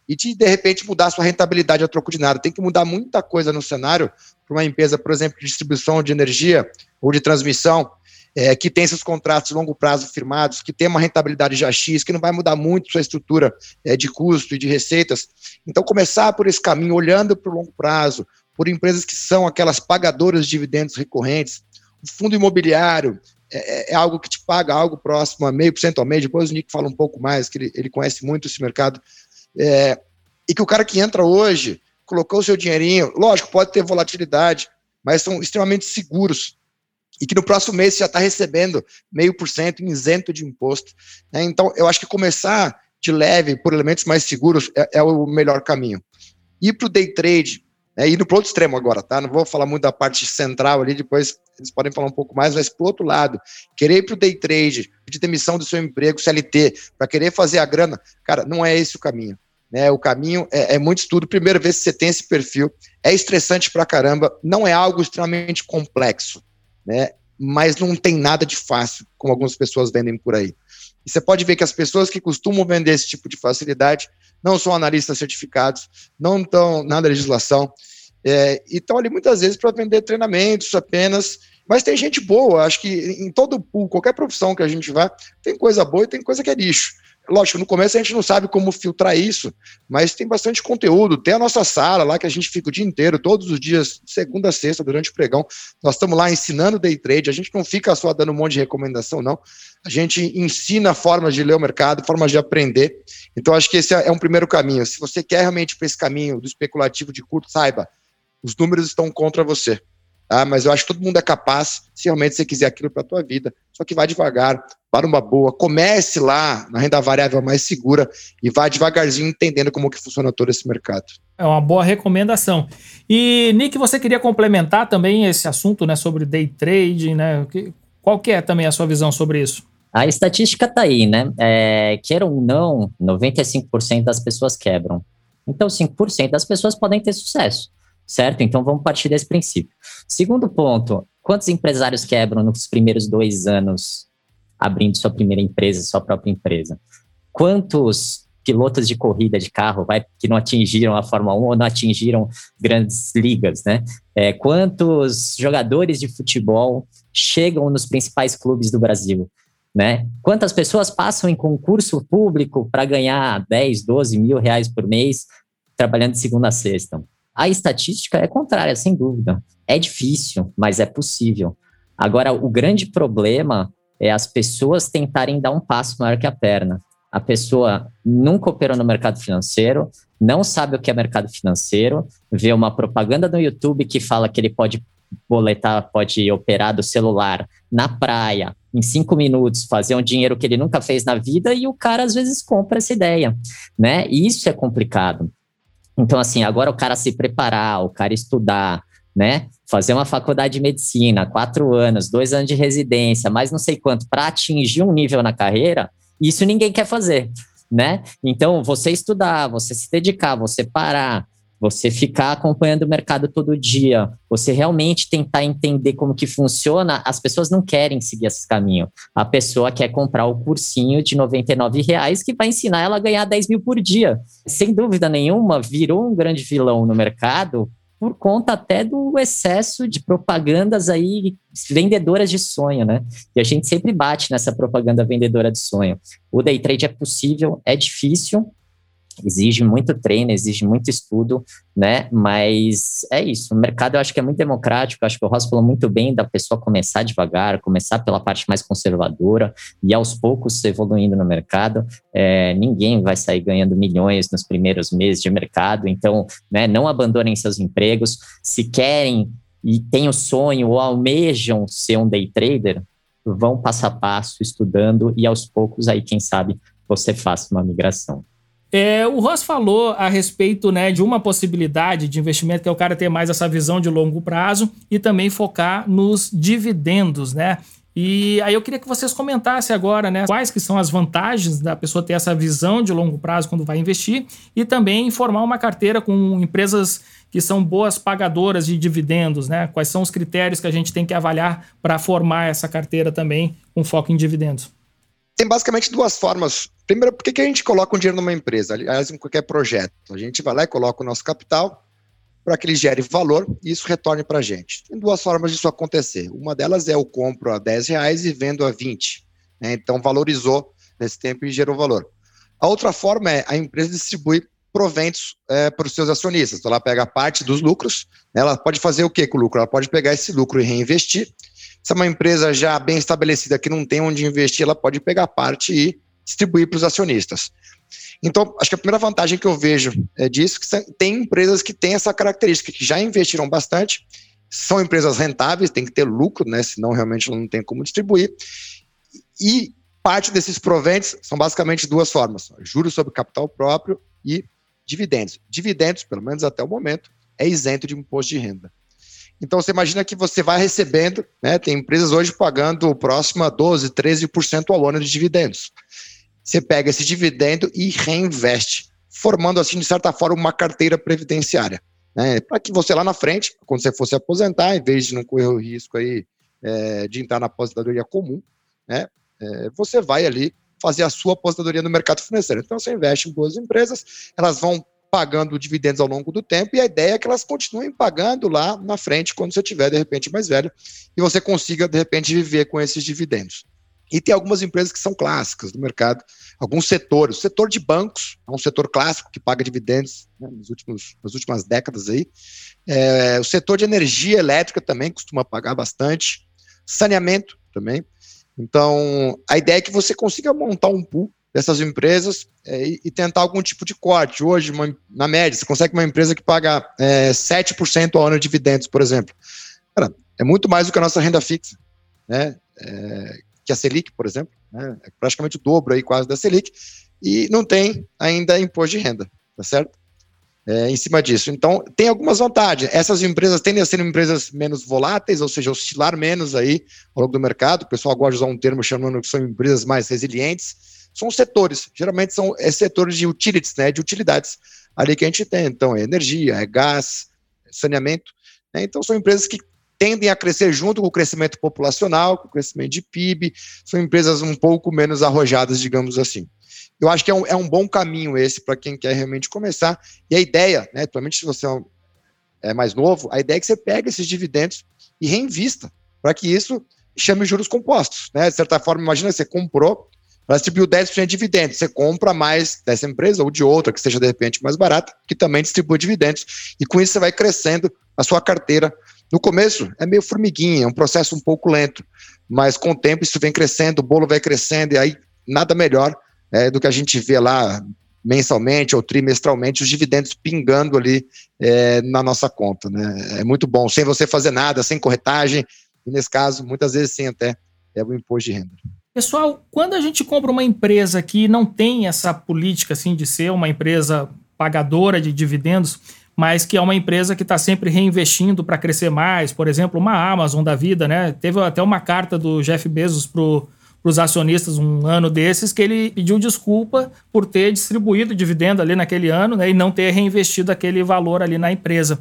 e de, de repente, mudar sua rentabilidade a troco de nada. Tem que mudar muita coisa no cenário para uma empresa, por exemplo, de distribuição de energia ou de transmissão, é, que tem seus contratos de longo prazo firmados, que tem uma rentabilidade já X, que não vai mudar muito sua estrutura é, de custo e de receitas. Então, começar por esse caminho, olhando para o longo prazo, por empresas que são aquelas pagadoras de dividendos recorrentes. O fundo imobiliário é, é, é algo que te paga algo próximo a meio por cento ao mês. Depois o Nick fala um pouco mais, que ele, ele conhece muito esse mercado. É, e que o cara que entra hoje colocou o seu dinheirinho, lógico, pode ter volatilidade, mas são extremamente seguros e que no próximo mês já está recebendo meio por cento isento de imposto. Né? Então, eu acho que começar de leve por elementos mais seguros é, é o melhor caminho. Ir para o day trade, né, indo para outro extremo agora, tá? Não vou falar muito da parte central ali, depois eles podem falar um pouco mais, mas para outro lado, querer ir para o day trade, pedir demissão do seu emprego, CLT, para querer fazer a grana, cara, não é esse o caminho. Né, o caminho é, é, muito estudo. Primeiro, ver se você tem esse perfil. É estressante pra caramba. Não é algo extremamente complexo né? Mas não tem nada de fácil, como algumas pessoas vendem por aí. E você pode ver que as pessoas que costumam vender esse tipo de facilidade não são analistas certificados, não estão na legislação, é, e estão ali muitas vezes para vender treinamentos apenas. Mas tem gente boa, acho que em todo pool, qualquer profissão que a gente vá, tem coisa boa e tem coisa que é lixo. Lógico, no começo a gente não sabe como filtrar isso, mas tem bastante conteúdo. Tem a nossa sala lá que a gente fica o dia inteiro, todos os dias, segunda a sexta, durante o pregão. Nós estamos lá ensinando day trade. A gente não fica só dando um monte de recomendação, não. A gente ensina formas de ler o mercado, formas de aprender. Então, acho que esse é um primeiro caminho. Se você quer realmente para esse caminho do especulativo de curto, saiba, os números estão contra você. Tá? Mas eu acho que todo mundo é capaz, se realmente você quiser aquilo para a tua vida. Só que vai devagar, para uma boa, comece lá na renda variável mais segura e vá devagarzinho entendendo como que funciona todo esse mercado. É uma boa recomendação. E, Nick, você queria complementar também esse assunto, né, sobre day trade, né? Qual que é também a sua visão sobre isso? A estatística está aí, né? É, queiram ou não, 95% das pessoas quebram. Então, 5% das pessoas podem ter sucesso, certo? Então, vamos partir desse princípio. Segundo ponto, quantos empresários quebram nos primeiros dois anos abrindo sua primeira empresa, sua própria empresa? Quantos pilotos de corrida de carro vai, que não atingiram a Fórmula 1 ou não atingiram grandes ligas, né? É, quantos jogadores de futebol chegam nos principais clubes do Brasil? Né? Quantas pessoas passam em concurso público para ganhar 10, 12 mil reais por mês trabalhando de segunda a sexta? A estatística é contrária, sem dúvida. É difícil, mas é possível. Agora, o grande problema é as pessoas tentarem dar um passo maior que a perna. A pessoa nunca operou no mercado financeiro, não sabe o que é mercado financeiro, vê uma propaganda no YouTube que fala que ele pode boletar, pode operar do celular na praia, em cinco minutos, fazer um dinheiro que ele nunca fez na vida e o cara às vezes compra essa ideia, né? E isso é complicado. Então, assim, agora o cara se preparar, o cara estudar, né? Fazer uma faculdade de medicina, quatro anos, dois anos de residência, mais não sei quanto, para atingir um nível na carreira, isso ninguém quer fazer, né? Então, você estudar, você se dedicar, você parar, você ficar acompanhando o mercado todo dia, você realmente tentar entender como que funciona, as pessoas não querem seguir esse caminho. A pessoa quer comprar o cursinho de 99 reais que vai ensinar ela a ganhar 10 mil por dia. Sem dúvida nenhuma, virou um grande vilão no mercado por conta até do excesso de propagandas aí vendedoras de sonho, né? E a gente sempre bate nessa propaganda vendedora de sonho. O day trade é possível, é difícil, exige muito treino, exige muito estudo, né? Mas é isso. O mercado eu acho que é muito democrático. Eu acho que o Ross falou muito bem da pessoa começar devagar, começar pela parte mais conservadora e aos poucos evoluindo no mercado. É, ninguém vai sair ganhando milhões nos primeiros meses de mercado. Então, né? Não abandonem seus empregos. Se querem e têm o sonho ou almejam ser um day trader, vão passo a passo estudando e aos poucos aí quem sabe você faça uma migração. É, o Ross falou a respeito né, de uma possibilidade de investimento que é o cara ter mais essa visão de longo prazo e também focar nos dividendos, né? E aí eu queria que vocês comentassem agora, né, quais que são as vantagens da pessoa ter essa visão de longo prazo quando vai investir e também formar uma carteira com empresas que são boas pagadoras de dividendos, né? Quais são os critérios que a gente tem que avaliar para formar essa carteira também com foco em dividendos? Tem basicamente duas formas. Primeiro, por que, que a gente coloca um dinheiro numa empresa, aliás, em qualquer projeto? A gente vai lá e coloca o nosso capital para que ele gere valor e isso retorne para a gente. Tem duas formas disso acontecer. Uma delas é eu compro a 10 reais e vendo a 20. Né? Então, valorizou nesse tempo e gerou valor. A outra forma é a empresa distribuir proventos é, para os seus acionistas. Então, ela pega parte dos lucros, né? ela pode fazer o que com o lucro? Ela pode pegar esse lucro e reinvestir se é uma empresa já bem estabelecida que não tem onde investir, ela pode pegar parte e distribuir para os acionistas. Então, acho que a primeira vantagem que eu vejo é disso que tem empresas que têm essa característica, que já investiram bastante, são empresas rentáveis, tem que ter lucro, né? Senão realmente não tem como distribuir. E parte desses proventos são basicamente duas formas: juros sobre capital próprio e dividendos. Dividendos, pelo menos até o momento, é isento de imposto de renda. Então você imagina que você vai recebendo, né? Tem empresas hoje pagando próximo a 12, 13% ao ano de dividendos. Você pega esse dividendo e reinveste, formando assim, de certa forma, uma carteira previdenciária. Né? Para que você lá na frente, quando você fosse aposentar, em vez de não correr o risco aí é, de entrar na aposentadoria comum, né? É, você vai ali fazer a sua aposentadoria no mercado financeiro. Então você investe em boas empresas, elas vão pagando dividendos ao longo do tempo, e a ideia é que elas continuem pagando lá na frente, quando você tiver, de repente, mais velho, e você consiga, de repente, viver com esses dividendos. E tem algumas empresas que são clássicas do mercado, alguns setores. O setor de bancos é um setor clássico que paga dividendos né, nos últimos, nas últimas décadas aí. É, o setor de energia elétrica também costuma pagar bastante. Saneamento também. Então, a ideia é que você consiga montar um pool dessas empresas é, e, tentar algum tipo de corte. Hoje, uma, na média, você consegue uma empresa que paga é, 7% ao ano de dividendos, por exemplo. Cara, é muito mais do que a nossa renda fixa, né? É, que a Selic, por exemplo, né? é praticamente o dobro aí quase da Selic, e não tem ainda imposto de renda, tá certo? É, em cima disso. Então, tem algumas vantagens. Essas empresas tendem a ser empresas menos voláteis, ou seja, oscilar menos aí ao longo do mercado. O pessoal gosta de usar um termo chamando que são empresas mais resilientes. São setores, geralmente são é, setores de utilities, né, de utilidades ali que a gente tem. Então, é energia, é gás, é saneamento. Né? Então, são empresas que tendem a crescer junto com o crescimento populacional, com o crescimento de PIB, são empresas um pouco menos arrojadas, digamos assim. Eu acho que é um, é um bom caminho esse para quem quer realmente começar. E a ideia, né, atualmente, se você é, é mais novo, a ideia é que você pegue esses dividendos e reinvista, para que isso chame juros compostos. Né? De certa forma, imagina você comprou, ela distribuiu 10% de dividendos, você compra mais dessa empresa ou de outra, que seja de repente mais barata, que também distribui dividendos, e com isso você vai crescendo a sua carteira no começo é meio formiguinha, é um processo um pouco lento, mas com o tempo isso vem crescendo, o bolo vai crescendo, e aí nada melhor é, do que a gente vê lá mensalmente ou trimestralmente os dividendos pingando ali é, na nossa conta. Né? É muito bom, sem você fazer nada, sem corretagem, e nesse caso, muitas vezes sem até é o imposto de renda. Pessoal, quando a gente compra uma empresa que não tem essa política assim de ser uma empresa pagadora de dividendos, mas que é uma empresa que está sempre reinvestindo para crescer mais. Por exemplo, uma Amazon da vida, né? Teve até uma carta do Jeff Bezos para os acionistas um ano desses que ele pediu desculpa por ter distribuído dividendo ali naquele ano né, e não ter reinvestido aquele valor ali na empresa.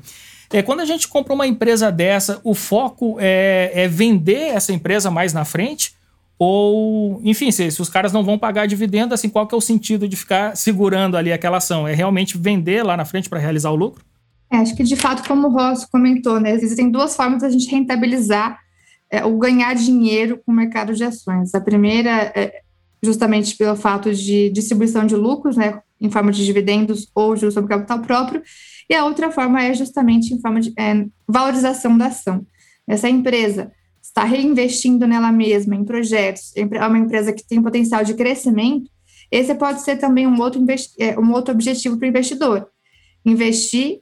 É, quando a gente compra uma empresa dessa, o foco é, é vender essa empresa mais na frente ou, enfim, se, se, os caras não vão pagar dividendo, assim, qual que é o sentido de ficar segurando ali aquela ação? É realmente vender lá na frente para realizar o lucro? É, acho que de fato, como o Ross comentou, né, existem duas formas da gente rentabilizar é, ou ganhar dinheiro com o mercado de ações. A primeira é justamente pelo fato de distribuição de lucros, né, em forma de dividendos ou juros sobre capital próprio, e a outra forma é justamente em forma de é, valorização da ação. Essa empresa está reinvestindo nela mesma, em projetos, é uma empresa que tem potencial de crescimento, esse pode ser também um outro, é, um outro objetivo para o investidor. Investir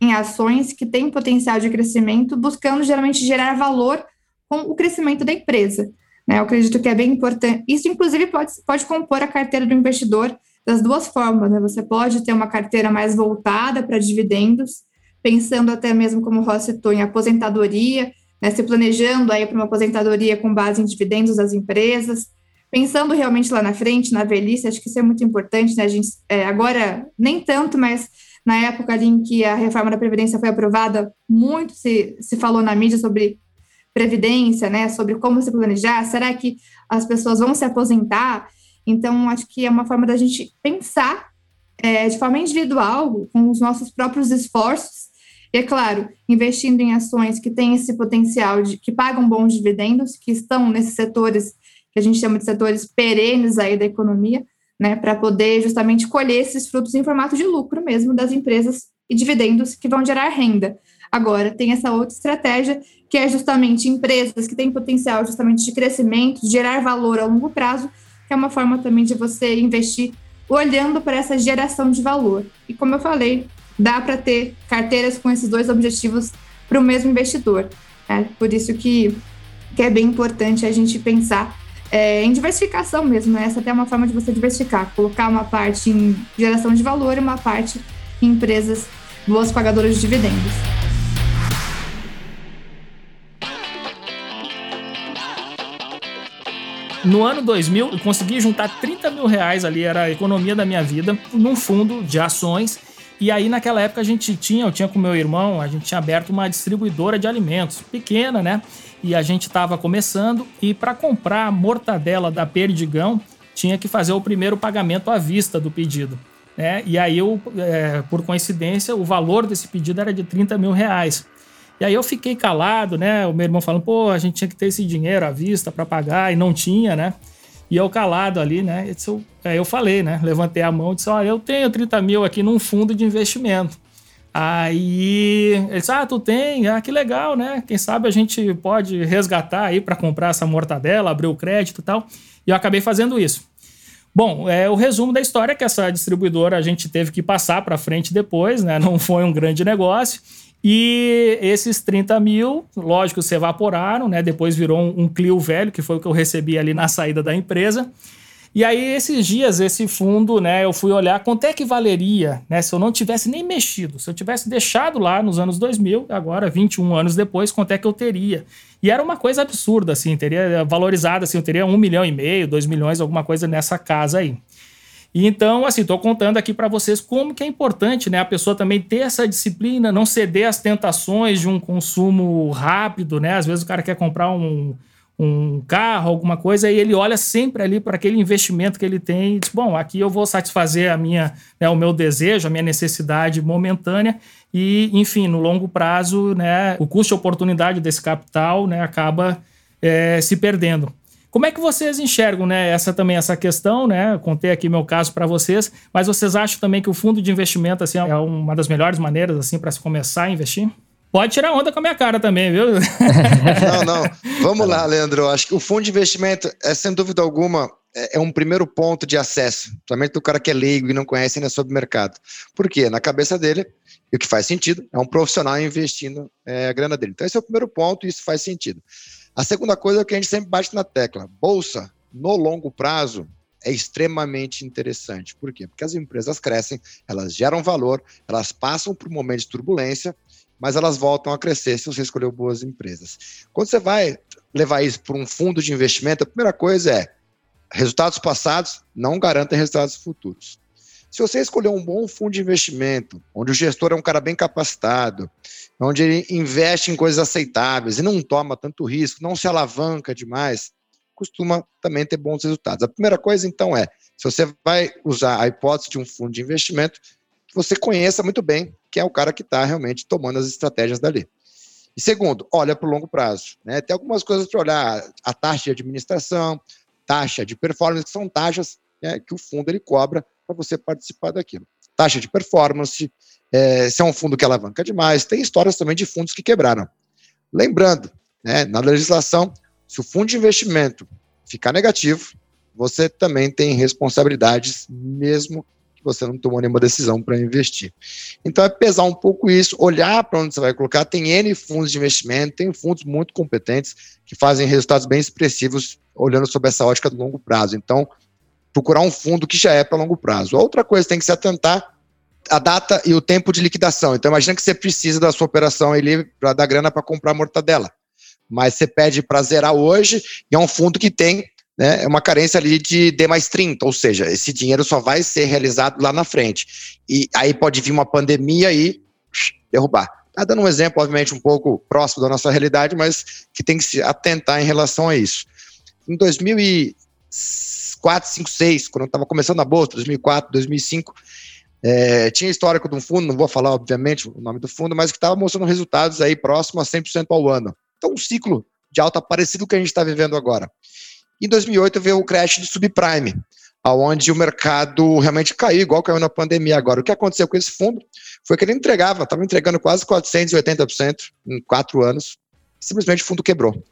em ações que têm potencial de crescimento, buscando geralmente gerar valor com o crescimento da empresa. Né? Eu acredito que é bem importante. Isso, inclusive, pode, pode compor a carteira do investidor das duas formas. Né? Você pode ter uma carteira mais voltada para dividendos, pensando até mesmo, como o Ross citou, em aposentadoria, né, se planejando aí para uma aposentadoria com base em dividendos das empresas, pensando realmente lá na frente, na velhice, acho que isso é muito importante, né, a gente, é, agora nem tanto, mas na época ali em que a reforma da Previdência foi aprovada, muito se, se falou na mídia sobre Previdência, né, sobre como se planejar, será que as pessoas vão se aposentar? Então, acho que é uma forma da gente pensar é, de forma individual, com os nossos próprios esforços, e é claro, investindo em ações que têm esse potencial de que pagam bons dividendos, que estão nesses setores que a gente chama de setores perenes aí da economia, né, para poder justamente colher esses frutos em formato de lucro mesmo das empresas e dividendos que vão gerar renda. Agora, tem essa outra estratégia, que é justamente empresas que têm potencial justamente de crescimento, de gerar valor a longo prazo, que é uma forma também de você investir olhando para essa geração de valor. E como eu falei, dá para ter carteiras com esses dois objetivos para o mesmo investidor. É por isso que, que é bem importante a gente pensar é, em diversificação mesmo. Né? Essa até é uma forma de você diversificar, colocar uma parte em geração de valor e uma parte em empresas boas pagadoras de dividendos. No ano 2000, eu consegui juntar 30 mil reais ali, era a economia da minha vida, num fundo de ações e aí, naquela época, a gente tinha, eu tinha com meu irmão, a gente tinha aberto uma distribuidora de alimentos, pequena, né? E a gente estava começando, e para comprar a mortadela da Perdigão, tinha que fazer o primeiro pagamento à vista do pedido. Né? E aí, eu, é, por coincidência, o valor desse pedido era de 30 mil reais. E aí eu fiquei calado, né? O meu irmão falando, pô, a gente tinha que ter esse dinheiro à vista para pagar, e não tinha, né? E eu calado ali, né? Eu, aí eu falei, né? Levantei a mão e disse: Olha, eu tenho 30 mil aqui num fundo de investimento. Aí ele disse: Ah, tu tem? Ah, que legal, né? Quem sabe a gente pode resgatar aí para comprar essa mortadela, abrir o crédito e tal. E eu acabei fazendo isso. Bom, é, o resumo da história é que essa distribuidora a gente teve que passar para frente depois, né? Não foi um grande negócio. E esses 30 mil, lógico, se evaporaram, né? Depois virou um, um Clio velho, que foi o que eu recebi ali na saída da empresa. E aí, esses dias, esse fundo, né, eu fui olhar quanto é que valeria, né, se eu não tivesse nem mexido, se eu tivesse deixado lá nos anos 2000, agora, 21 anos depois, quanto é que eu teria. E era uma coisa absurda, assim, teria valorizado, assim, eu teria um milhão e meio, dois milhões, alguma coisa nessa casa aí. E então, assim, estou contando aqui para vocês como que é importante, né, a pessoa também ter essa disciplina, não ceder às tentações de um consumo rápido, né, às vezes o cara quer comprar um um carro, alguma coisa, e ele olha sempre ali para aquele investimento que ele tem e diz: bom, aqui eu vou satisfazer a minha, né, o meu desejo, a minha necessidade momentânea, e, enfim, no longo prazo, né, o custo e oportunidade desse capital né, acaba é, se perdendo. Como é que vocês enxergam, né, essa também essa questão, né? contei aqui meu caso para vocês, mas vocês acham também que o fundo de investimento assim é uma das melhores maneiras assim para se começar a investir? Pode tirar onda com a minha cara também, viu? Não, não. Vamos lá, Leandro. Acho que o fundo de investimento é, sem dúvida alguma, é, é um primeiro ponto de acesso, principalmente do cara que é leigo e não conhece ainda sobre o mercado. Por quê? Na cabeça dele, e o que faz sentido, é um profissional investindo é, a grana dele. Então, esse é o primeiro ponto e isso faz sentido. A segunda coisa é que a gente sempre bate na tecla: bolsa, no longo prazo, é extremamente interessante. Por quê? Porque as empresas crescem, elas geram valor, elas passam por um momento de turbulência mas elas voltam a crescer se você escolher boas empresas. Quando você vai levar isso para um fundo de investimento, a primeira coisa é resultados passados não garantem resultados futuros. Se você escolher um bom fundo de investimento, onde o gestor é um cara bem capacitado, onde ele investe em coisas aceitáveis e não toma tanto risco, não se alavanca demais, costuma também ter bons resultados. A primeira coisa, então, é: se você vai usar a hipótese de um fundo de investimento, você conheça muito bem quem é o cara que está realmente tomando as estratégias dali. E segundo, olha para o longo prazo. Né? Tem algumas coisas para olhar, a taxa de administração, taxa de performance, que são taxas né, que o fundo ele cobra para você participar daquilo. Taxa de performance, é, se é um fundo que alavanca demais, tem histórias também de fundos que quebraram. Lembrando, né, na legislação, se o fundo de investimento ficar negativo, você também tem responsabilidades, mesmo que você não tomou nenhuma decisão para investir. Então é pesar um pouco isso, olhar para onde você vai colocar. Tem N fundos de investimento, tem fundos muito competentes que fazem resultados bem expressivos olhando sobre essa ótica do longo prazo. Então, procurar um fundo que já é para longo prazo. outra coisa tem que se atentar a data e o tempo de liquidação. Então, imagina que você precisa da sua operação ali para dar grana para comprar mortadela. Mas você pede para zerar hoje e é um fundo que tem né, é uma carência ali de D mais 30, ou seja, esse dinheiro só vai ser realizado lá na frente. E aí pode vir uma pandemia e derrubar. Está dando um exemplo, obviamente, um pouco próximo da nossa realidade, mas que tem que se atentar em relação a isso. Em 2004, 5, 6, quando eu estava começando a Bolsa, 2004, 2005, é, tinha histórico de um fundo, não vou falar, obviamente, o nome do fundo, mas que estava mostrando resultados aí próximo a 100% ao ano. Então, um ciclo de alta parecido com o que a gente está vivendo agora. Em 2008 veio o crash do subprime, aonde o mercado realmente caiu, igual caiu na pandemia agora. O que aconteceu com esse fundo foi que ele entregava, estava entregando quase 480% em quatro anos, simplesmente o fundo quebrou.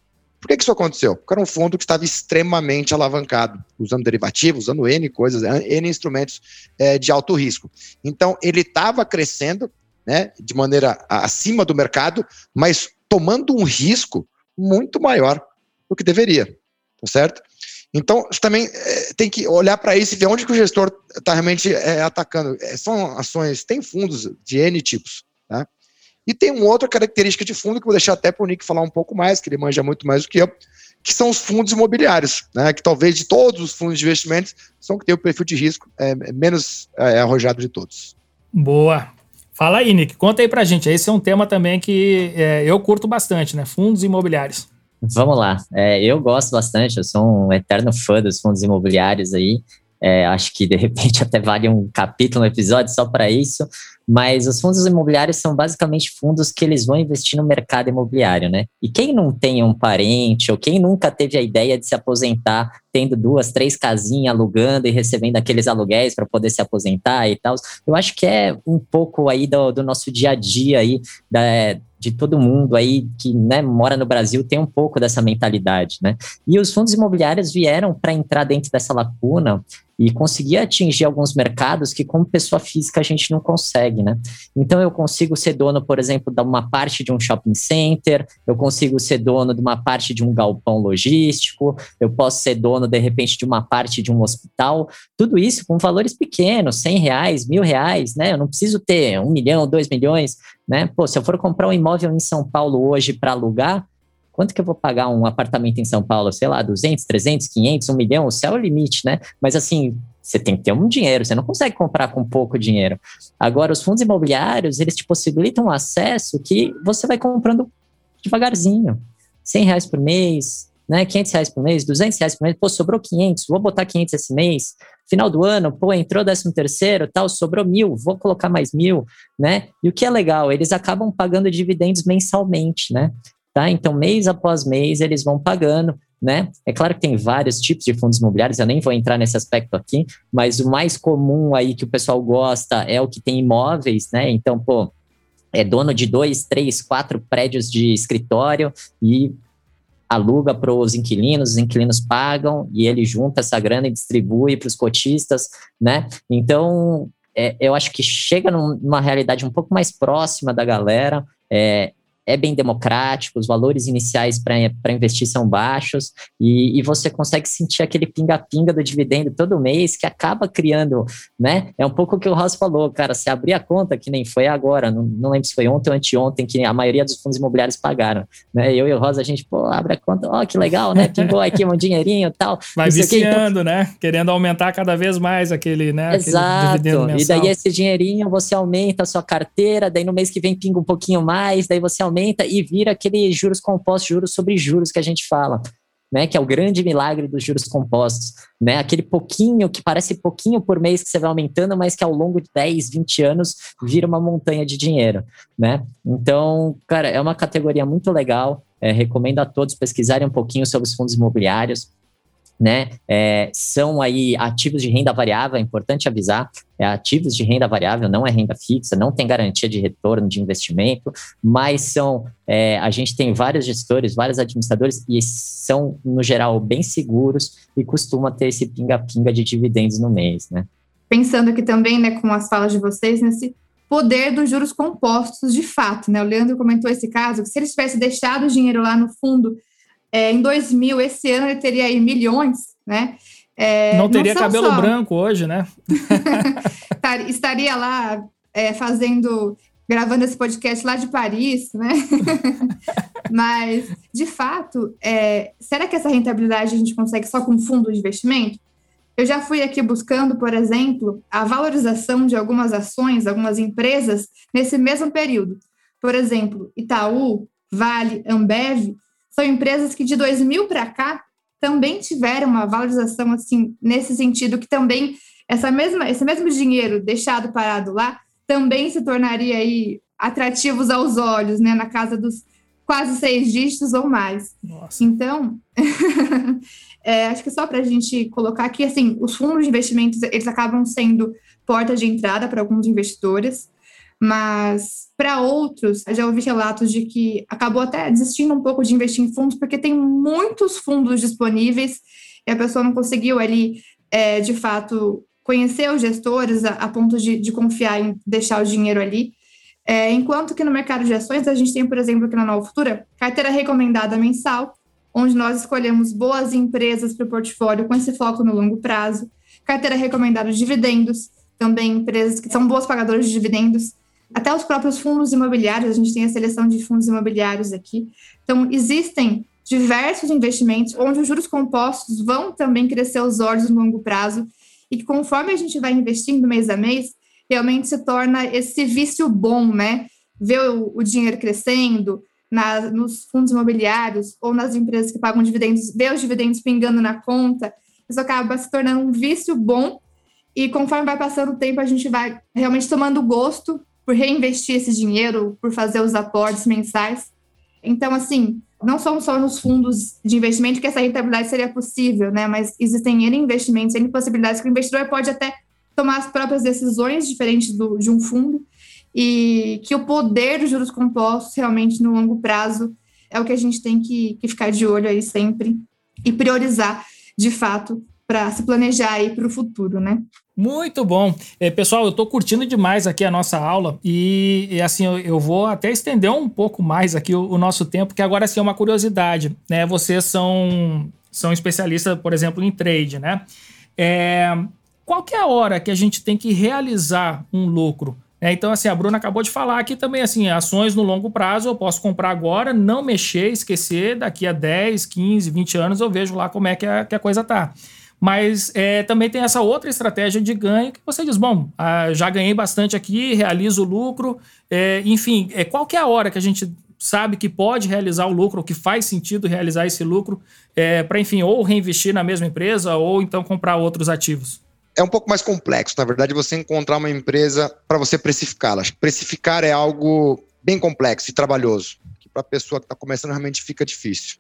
Por que, que isso aconteceu? Porque era um fundo que estava extremamente alavancado, usando derivativos, usando N coisas, N instrumentos é, de alto risco. Então, ele estava crescendo né, de maneira acima do mercado, mas tomando um risco muito maior do que deveria tá certo? Então, também é, tem que olhar para isso e ver onde que o gestor está realmente é, atacando. São ações, tem fundos de N tipos, tá? E tem uma outra característica de fundo que eu vou deixar até para o Nick falar um pouco mais, que ele manja muito mais do que eu, que são os fundos imobiliários, né? Que talvez de todos os fundos de investimentos são que tem o perfil de risco é, menos é, arrojado de todos. Boa. Fala aí, Nick. Conta aí para gente. Esse é um tema também que é, eu curto bastante, né? Fundos imobiliários. Vamos lá. É, eu gosto bastante, eu sou um eterno fã dos fundos imobiliários aí. É, acho que de repente até vale um capítulo, um episódio só para isso. Mas os fundos imobiliários são basicamente fundos que eles vão investir no mercado imobiliário, né? E quem não tem um parente ou quem nunca teve a ideia de se aposentar tendo duas, três casinhas alugando e recebendo aqueles aluguéis para poder se aposentar e tal, eu acho que é um pouco aí do, do nosso dia a dia aí da, de todo mundo aí que né, mora no Brasil tem um pouco dessa mentalidade, né? E os fundos imobiliários vieram para entrar dentro dessa lacuna e conseguir atingir alguns mercados que, como pessoa física, a gente não consegue, né? Então, eu consigo ser dono, por exemplo, de uma parte de um shopping center, eu consigo ser dono de uma parte de um galpão logístico, eu posso ser dono, de repente, de uma parte de um hospital, tudo isso com valores pequenos, 100 reais, mil reais, né? Eu não preciso ter um milhão, dois milhões, né? Pô, se eu for comprar um imóvel em São Paulo hoje para alugar, quanto que eu vou pagar um apartamento em São Paulo? Sei lá, 200, 300, 500, 1 milhão? O céu é o limite, né? Mas assim, você tem que ter um dinheiro, você não consegue comprar com pouco dinheiro. Agora, os fundos imobiliários, eles te possibilitam um acesso que você vai comprando devagarzinho. 100 reais por mês, né? 500 reais por mês, 200 reais por mês, pô, sobrou 500, vou botar 500 esse mês. Final do ano, pô, entrou 13 terceiro, tal, sobrou mil, vou colocar mais mil, né? E o que é legal, eles acabam pagando dividendos mensalmente, né? Tá? Então, mês após mês, eles vão pagando, né? É claro que tem vários tipos de fundos imobiliários, eu nem vou entrar nesse aspecto aqui, mas o mais comum aí que o pessoal gosta é o que tem imóveis, né? Então, pô, é dono de dois, três, quatro prédios de escritório e aluga para os inquilinos, os inquilinos pagam e ele junta essa grana e distribui para os cotistas, né? Então, é, eu acho que chega numa realidade um pouco mais próxima da galera. É, é bem democrático, os valores iniciais para investir são baixos e, e, você consegue sentir aquele pinga-pinga do dividendo todo mês que acaba criando, né? É um pouco o que o Ross falou, cara, se abrir a conta, que nem foi agora, não, não lembro se foi ontem ou anteontem, que a maioria dos fundos imobiliários pagaram, né? Eu e o Ross, a gente, pô, abre a conta, ó, oh, que legal, né? Pingou aqui um dinheirinho e tal. Vai viciando, então... né? Querendo aumentar cada vez mais aquele, né? Exato. e daí esse dinheirinho você aumenta a sua carteira, daí no mês que vem pinga um pouquinho mais, daí você aumenta aumenta e vira aquele juros compostos, juros sobre juros que a gente fala. Né, que é o grande milagre dos juros compostos, né, aquele pouquinho que parece pouquinho por mês que você vai aumentando, mas que ao longo de 10, 20 anos vira uma montanha de dinheiro, né? Então, cara, é uma categoria muito legal, é, recomendo a todos pesquisarem um pouquinho sobre os fundos imobiliários, né? É, são aí ativos de renda variável, é importante avisar, é ativos de renda variável, não é renda fixa, não tem garantia de retorno de investimento, mas são, é, a gente tem vários gestores, vários administradores e são, no geral, bem seguros e costuma ter esse pinga-pinga de dividendos no mês, né? Pensando aqui também, né, com as falas de vocês, nesse poder dos juros compostos de fato, né? O Leandro comentou esse caso, que se ele tivesse deixado o dinheiro lá no fundo é, em 2000, esse ano ele teria aí milhões, né? É, não teria não cabelo só... branco hoje, né? Estaria lá é, fazendo, gravando esse podcast lá de Paris, né? Mas, de fato, é, será que essa rentabilidade a gente consegue só com fundo de investimento? Eu já fui aqui buscando, por exemplo, a valorização de algumas ações, algumas empresas nesse mesmo período. Por exemplo, Itaú, Vale, Ambev, são empresas que de 2000 para cá também tiveram uma valorização assim nesse sentido que também essa mesma esse mesmo dinheiro deixado parado lá também se tornaria aí atrativos aos olhos, né, na casa dos quase seis dígitos ou mais. Nossa. Então, é, acho que só para a gente colocar aqui, assim, os fundos de investimentos eles acabam sendo porta de entrada para alguns investidores. Mas para outros, já ouvi relatos de que acabou até desistindo um pouco de investir em fundos porque tem muitos fundos disponíveis e a pessoa não conseguiu ali, é, de fato, conhecer os gestores a, a ponto de, de, confiar em deixar o dinheiro ali. É, enquanto que no mercado de ações, a gente tem, por exemplo, aqui na Nova Futura, carteira recomendada mensal, onde nós escolhemos boas empresas para o portfólio com esse foco no longo prazo, carteira recomendada de dividendos, também empresas que são boas pagadoras de dividendos, até os próprios fundos imobiliários, a gente tem a seleção de fundos imobiliários aqui. Então, existem diversos investimentos onde os juros compostos vão também crescer os olhos no longo prazo e que conforme a gente vai investindo mês a mês, realmente se torna esse vício bom, né? Ver o, o dinheiro crescendo na, nos fundos imobiliários ou nas empresas que pagam dividendos, ver os dividendos pingando na conta, isso acaba se tornando um vício bom e conforme vai passando o tempo, a gente vai realmente tomando gosto por reinvestir esse dinheiro, por fazer os aportes mensais. Então, assim, não são só nos fundos de investimento que essa rentabilidade seria possível, né? Mas existem N investimentos, N possibilidades que o investidor pode até tomar as próprias decisões diferentes do, de um fundo. e que o poder dos juros compostos realmente no longo prazo é o que a gente tem que, que ficar de olho aí sempre e priorizar de fato para se planejar aí para o futuro, né? Muito bom. É, pessoal, eu estou curtindo demais aqui a nossa aula e, e assim, eu, eu, vou até estender um pouco mais aqui o, o, nosso tempo, que agora assim é uma curiosidade, né? Vocês são, são especialistas, por exemplo, em trade, né? É, qual que é a hora que a gente tem que realizar um lucro? É, então, assim, a Bruna acabou de falar aqui também, assim, ações no longo prazo eu posso comprar agora, não mexer, esquecer, daqui a 10, 15, 20 anos eu vejo lá como é que a, que a coisa tá. Mas é, também tem essa outra estratégia de ganho que você diz, bom, ah, já ganhei bastante aqui, realizo o lucro, é, enfim, é, qual que é a hora que a gente sabe que pode realizar o lucro, que faz sentido realizar esse lucro, é, para, enfim, ou reinvestir na mesma empresa, ou então comprar outros ativos? É um pouco mais complexo, na verdade, você encontrar uma empresa para você precificá-la. Precificar é algo bem complexo e trabalhoso, que para a pessoa que está começando realmente fica difícil.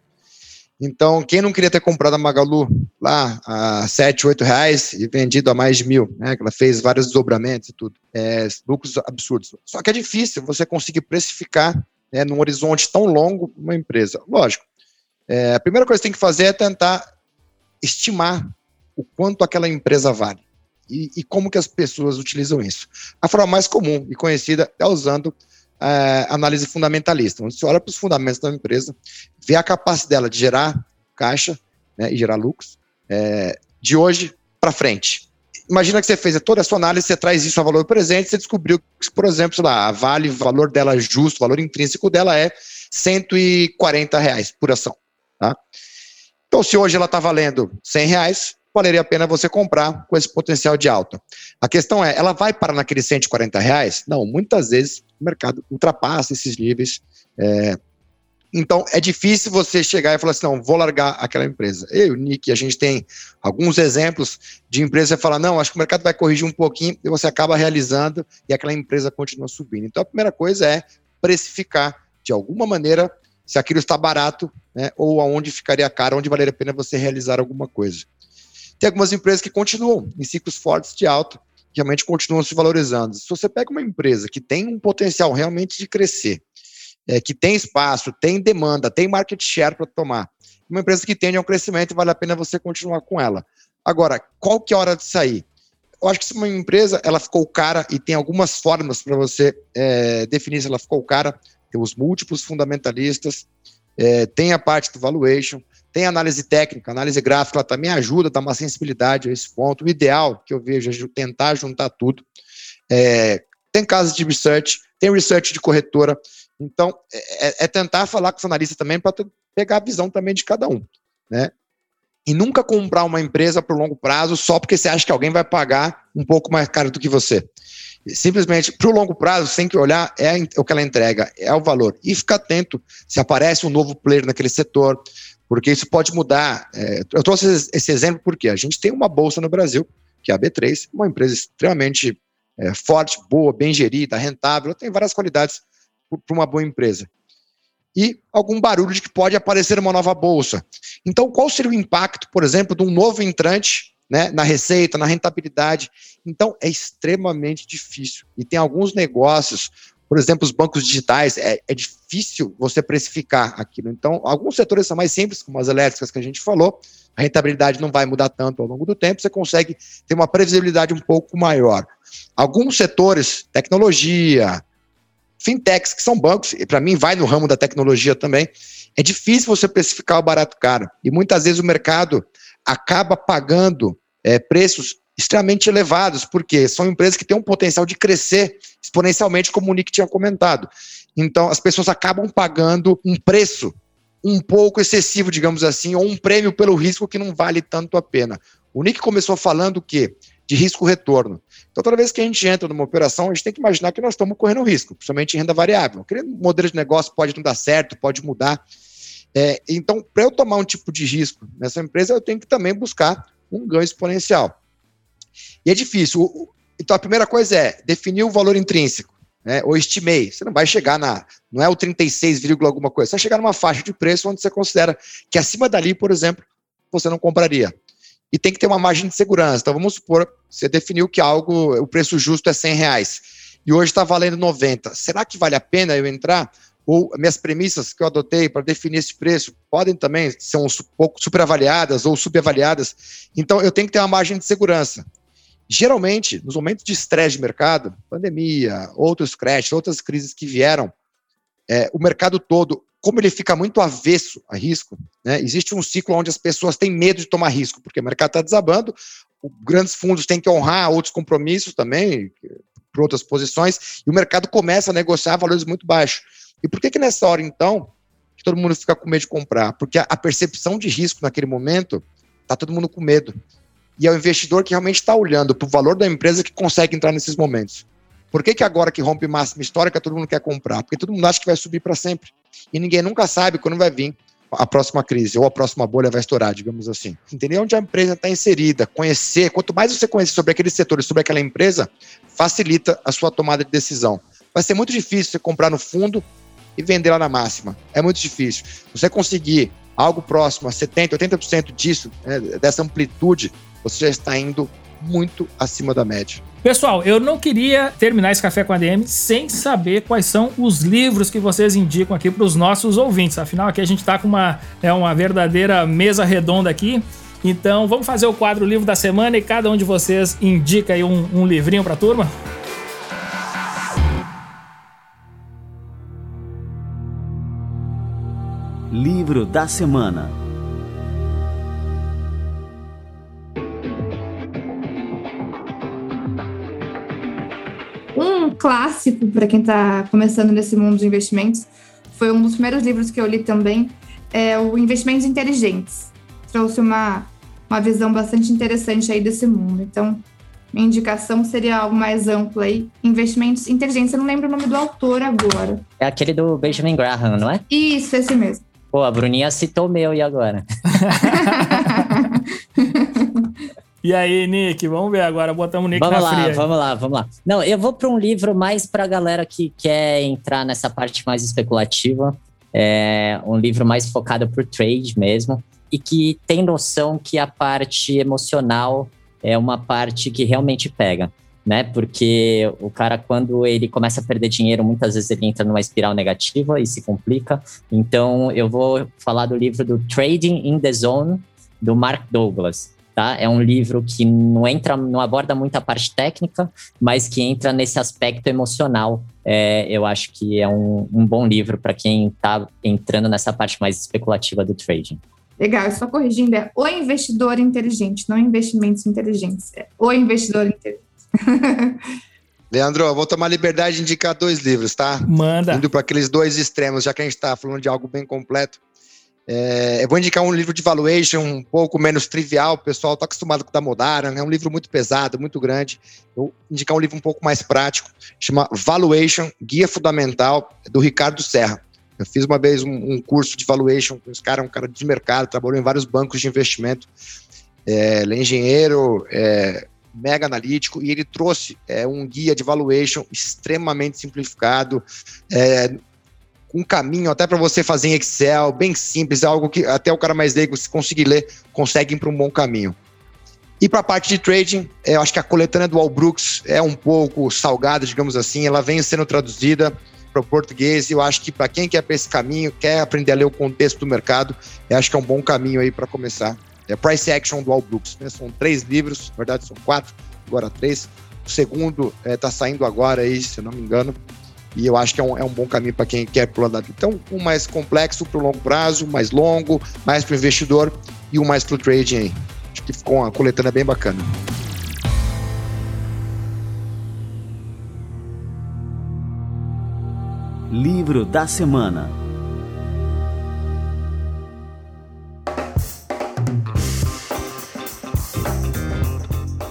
Então, quem não queria ter comprado a Magalu lá a 7, 8 reais e vendido a mais de mil, né? Que ela fez vários desdobramentos e tudo. É, lucros absurdos. Só que é difícil você conseguir precificar né, num horizonte tão longo uma empresa. Lógico. É, a primeira coisa que tem que fazer é tentar estimar o quanto aquela empresa vale. E, e como que as pessoas utilizam isso. A forma mais comum e conhecida é usando é, análise fundamentalista, onde você olha para os fundamentos da empresa, vê a capacidade dela de gerar caixa né, e gerar lucros é, de hoje para frente. Imagina que você fez toda a sua análise, você traz isso a valor presente, você descobriu que, por exemplo, lá, a Vale, o valor dela justo, o valor intrínseco dela é 140 reais por ação. Tá? Então, se hoje ela está valendo 100 reais, valeria a pena você comprar com esse potencial de alta. A questão é, ela vai parar naqueles 140 reais? Não, muitas vezes o mercado ultrapassa esses níveis. É, então, é difícil você chegar e falar assim, não, vou largar aquela empresa. Eu Nick, a gente tem alguns exemplos de empresa que fala, não, acho que o mercado vai corrigir um pouquinho e você acaba realizando e aquela empresa continua subindo. Então, a primeira coisa é precificar de alguma maneira se aquilo está barato, né, ou aonde ficaria caro, onde valeria a pena você realizar alguma coisa. Tem algumas empresas que continuam em ciclos fortes de alta, realmente continuam se valorizando. Se você pega uma empresa que tem um potencial realmente de crescer, é, que tem espaço, tem demanda, tem market share para tomar, uma empresa que tende ao crescimento, vale a pena você continuar com ela. Agora, qual que é a hora de sair? Eu acho que se uma empresa ela ficou cara e tem algumas formas para você é, definir se ela ficou cara, tem os múltiplos fundamentalistas, é, tem a parte do valuation, tem análise técnica, análise gráfica, ela também ajuda, dá uma sensibilidade a esse ponto. O ideal que eu vejo é tentar juntar tudo. É, tem casos de research, tem research de corretora. Então, é, é, é tentar falar com os analistas também para pegar a visão também de cada um. Né? E nunca comprar uma empresa por longo prazo só porque você acha que alguém vai pagar um pouco mais caro do que você. Simplesmente, para o longo prazo, tem que olhar é o que ela entrega, é o valor. E ficar atento se aparece um novo player naquele setor, porque isso pode mudar. É, eu trouxe esse exemplo porque a gente tem uma bolsa no Brasil, que é a B3, uma empresa extremamente é, forte, boa, bem gerida, rentável, tem várias qualidades para uma boa empresa. E algum barulho de que pode aparecer uma nova bolsa. Então, qual seria o impacto, por exemplo, de um novo entrante né, na receita, na rentabilidade? Então, é extremamente difícil. E tem alguns negócios por exemplo, os bancos digitais, é, é, difícil você precificar aquilo. Então, alguns setores são mais simples, como as elétricas que a gente falou, a rentabilidade não vai mudar tanto ao longo do tempo, você consegue ter uma previsibilidade um pouco maior. Alguns setores, tecnologia, fintechs, que são bancos, e para mim vai no ramo da tecnologia também, é difícil você precificar o barato caro. E muitas vezes o mercado acaba pagando é, preços extremamente elevados, porque são empresas que têm um potencial de crescer exponencialmente, como o Nick tinha comentado. Então, as pessoas acabam pagando um preço um pouco excessivo, digamos assim, ou um prêmio pelo risco que não vale tanto a pena. O Nick começou falando o quê? De risco-retorno. Então, toda vez que a gente entra numa operação, a gente tem que imaginar que nós estamos correndo risco, principalmente em renda variável. Aquele modelo de negócio pode não dar certo, pode mudar. É, então, para eu tomar um tipo de risco nessa empresa, eu tenho que também buscar um ganho exponencial. E é difícil. Então a primeira coisa é definir o valor intrínseco, né? Ou estimei. Você não vai chegar na. Não é o 36, alguma coisa. Você vai chegar numa faixa de preço onde você considera que acima dali, por exemplo, você não compraria. E tem que ter uma margem de segurança. Então vamos supor, você definiu que algo, o preço justo é 100 reais. e hoje está valendo 90. Será que vale a pena eu entrar? Ou minhas premissas que eu adotei para definir esse preço podem também ser um pouco superavaliadas ou subavaliadas. Então eu tenho que ter uma margem de segurança. Geralmente, nos momentos de estresse de mercado, pandemia, outros crashes, outras crises que vieram, é, o mercado todo, como ele fica muito avesso a risco, né, existe um ciclo onde as pessoas têm medo de tomar risco, porque o mercado está desabando, grandes fundos têm que honrar outros compromissos também, por outras posições, e o mercado começa a negociar valores muito baixos. E por que que nessa hora, então, que todo mundo fica com medo de comprar? Porque a, a percepção de risco naquele momento, está todo mundo com medo. E é o investidor que realmente está olhando para o valor da empresa que consegue entrar nesses momentos. Por que, que agora que rompe máxima histórica todo mundo quer comprar? Porque todo mundo acha que vai subir para sempre. E ninguém nunca sabe quando vai vir a próxima crise ou a próxima bolha vai estourar, digamos assim. Entender onde a empresa está inserida, conhecer. Quanto mais você conhecer sobre aquele setor e sobre aquela empresa, facilita a sua tomada de decisão. Vai ser muito difícil você comprar no fundo e vender lá na máxima. É muito difícil. Você conseguir algo próximo a 70%, 80% disso, né, dessa amplitude, você já está indo muito acima da média. Pessoal, eu não queria terminar esse café com a DM sem saber quais são os livros que vocês indicam aqui para os nossos ouvintes. Afinal, aqui a gente está com uma, é uma verdadeira mesa redonda aqui. Então, vamos fazer o quadro Livro da Semana e cada um de vocês indica aí um, um livrinho para a turma? Livro da Semana Um clássico para quem está começando nesse mundo de investimentos foi um dos primeiros livros que eu li também, é o Investimentos Inteligentes. Trouxe uma, uma visão bastante interessante aí desse mundo. Então, minha indicação seria algo mais amplo aí, investimentos inteligentes. Eu não lembro o nome do autor agora. É aquele do Benjamin Graham, não é? Isso, esse mesmo. Pô, a Bruninha citou o meu e agora? E aí, Nick, vamos ver agora, botamos o Nick vamos na lá, fria. Vamos lá, vamos lá. Não, eu vou para um livro mais para a galera que quer entrar nessa parte mais especulativa. É um livro mais focado por trade mesmo e que tem noção que a parte emocional é uma parte que realmente pega, né? Porque o cara, quando ele começa a perder dinheiro, muitas vezes ele entra numa espiral negativa e se complica. Então, eu vou falar do livro do Trading in the Zone, do Mark Douglas. Tá? É um livro que não entra, não aborda muito a parte técnica, mas que entra nesse aspecto emocional. É, eu acho que é um, um bom livro para quem está entrando nessa parte mais especulativa do trading. Legal, só corrigindo, é o investidor inteligente, não investimentos inteligentes. É o investidor inteligente. Leandro, vou tomar liberdade de indicar dois livros, tá? Manda. Indo para aqueles dois extremos, já que a gente está falando de algo bem completo. É, eu vou indicar um livro de valuation um pouco menos trivial, o pessoal está acostumado com o da Modara, é um livro muito pesado, muito grande. Eu vou indicar um livro um pouco mais prático, chama Valuation, Guia Fundamental, do Ricardo Serra. Eu fiz uma vez um, um curso de valuation com esse cara, um cara de mercado, trabalhou em vários bancos de investimento. É, ele é engenheiro, é, mega analítico, e ele trouxe é, um guia de valuation extremamente simplificado, é, um caminho até para você fazer em Excel, bem simples, algo que até o cara mais leigo, se conseguir ler, consegue ir para um bom caminho. E para a parte de trading, é, eu acho que a coletânea do Al Brooks é um pouco salgada, digamos assim, ela vem sendo traduzida para o português e eu acho que para quem quer para esse caminho, quer aprender a ler o contexto do mercado, eu acho que é um bom caminho aí para começar. É Price Action do Al Brooks, né? são três livros, na verdade são quatro, agora três. O segundo está é, saindo agora aí, se eu não me engano. E eu acho que é um, é um bom caminho para quem quer vida. Então, um mais complexo para o longo prazo, mais longo, mais para o investidor e um mais para o trading aí. Acho que ficou uma coletânea bem bacana. Livro da Semana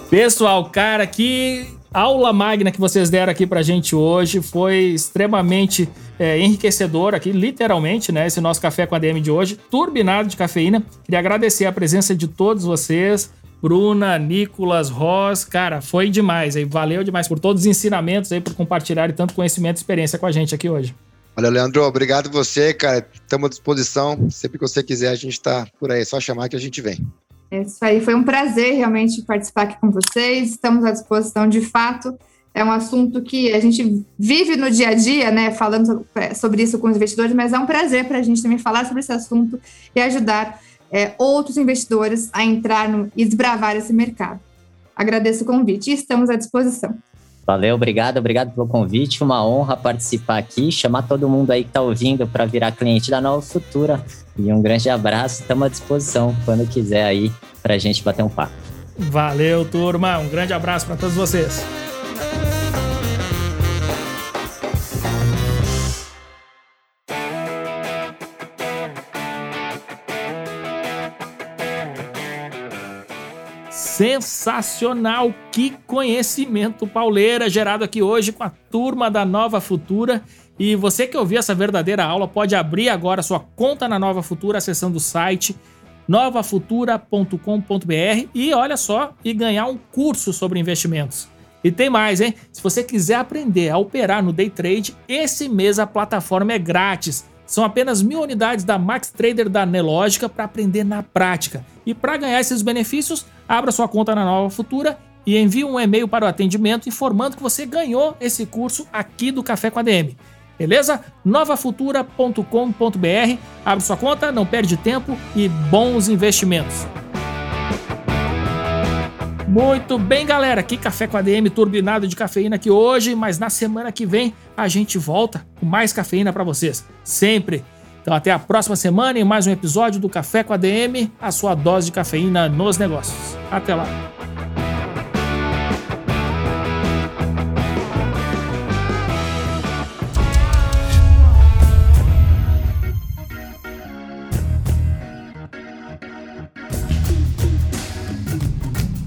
Pessoal, cara, que aula magna que vocês deram aqui pra gente hoje foi extremamente é, enriquecedor aqui, literalmente, né? Esse nosso café com a DM de hoje, turbinado de cafeína. Queria agradecer a presença de todos vocês. Bruna, Nicolas, Ross, cara, foi demais aí. Valeu demais por todos os ensinamentos aí, por compartilhar tanto conhecimento e experiência com a gente aqui hoje. Olha, Leandro, obrigado você, cara. Estamos à disposição. Sempre que você quiser, a gente está por aí. É só chamar que a gente vem. É isso aí, foi um prazer realmente participar aqui com vocês. Estamos à disposição, de fato. é um assunto que a gente vive no dia a dia, né, falando é, sobre isso com os investidores, mas é um prazer para a gente também falar sobre esse assunto e ajudar é, outros investidores a entrar no, e desbravar esse mercado. Agradeço o convite e estamos à disposição. Valeu, obrigado, obrigado pelo convite. Uma honra participar aqui, chamar todo mundo aí que está ouvindo para virar cliente da Nova Futura. E um grande abraço, estamos à disposição quando quiser aí para a gente bater um papo. Valeu, turma. Um grande abraço para todos vocês. Sensacional! Que conhecimento pauleira gerado aqui hoje com a turma da Nova Futura. E você que ouviu essa verdadeira aula pode abrir agora sua conta na Nova Futura acessando o site novafutura.com.br e olha só, e ganhar um curso sobre investimentos. E tem mais, hein? Se você quiser aprender a operar no day trade, esse mês a plataforma é grátis. São apenas mil unidades da Max Trader da Nelogica para aprender na prática. E para ganhar esses benefícios, abra sua conta na Nova Futura e envie um e-mail para o atendimento informando que você ganhou esse curso aqui do Café com a DM. Beleza? novafutura.com.br. Abre sua conta, não perde tempo e bons investimentos. Muito bem, galera. Aqui Café com a DM turbinado de cafeína aqui hoje, mas na semana que vem a gente volta com mais cafeína para vocês. Sempre. Então até a próxima semana em mais um episódio do Café com a DM, a sua dose de cafeína nos negócios. Até lá.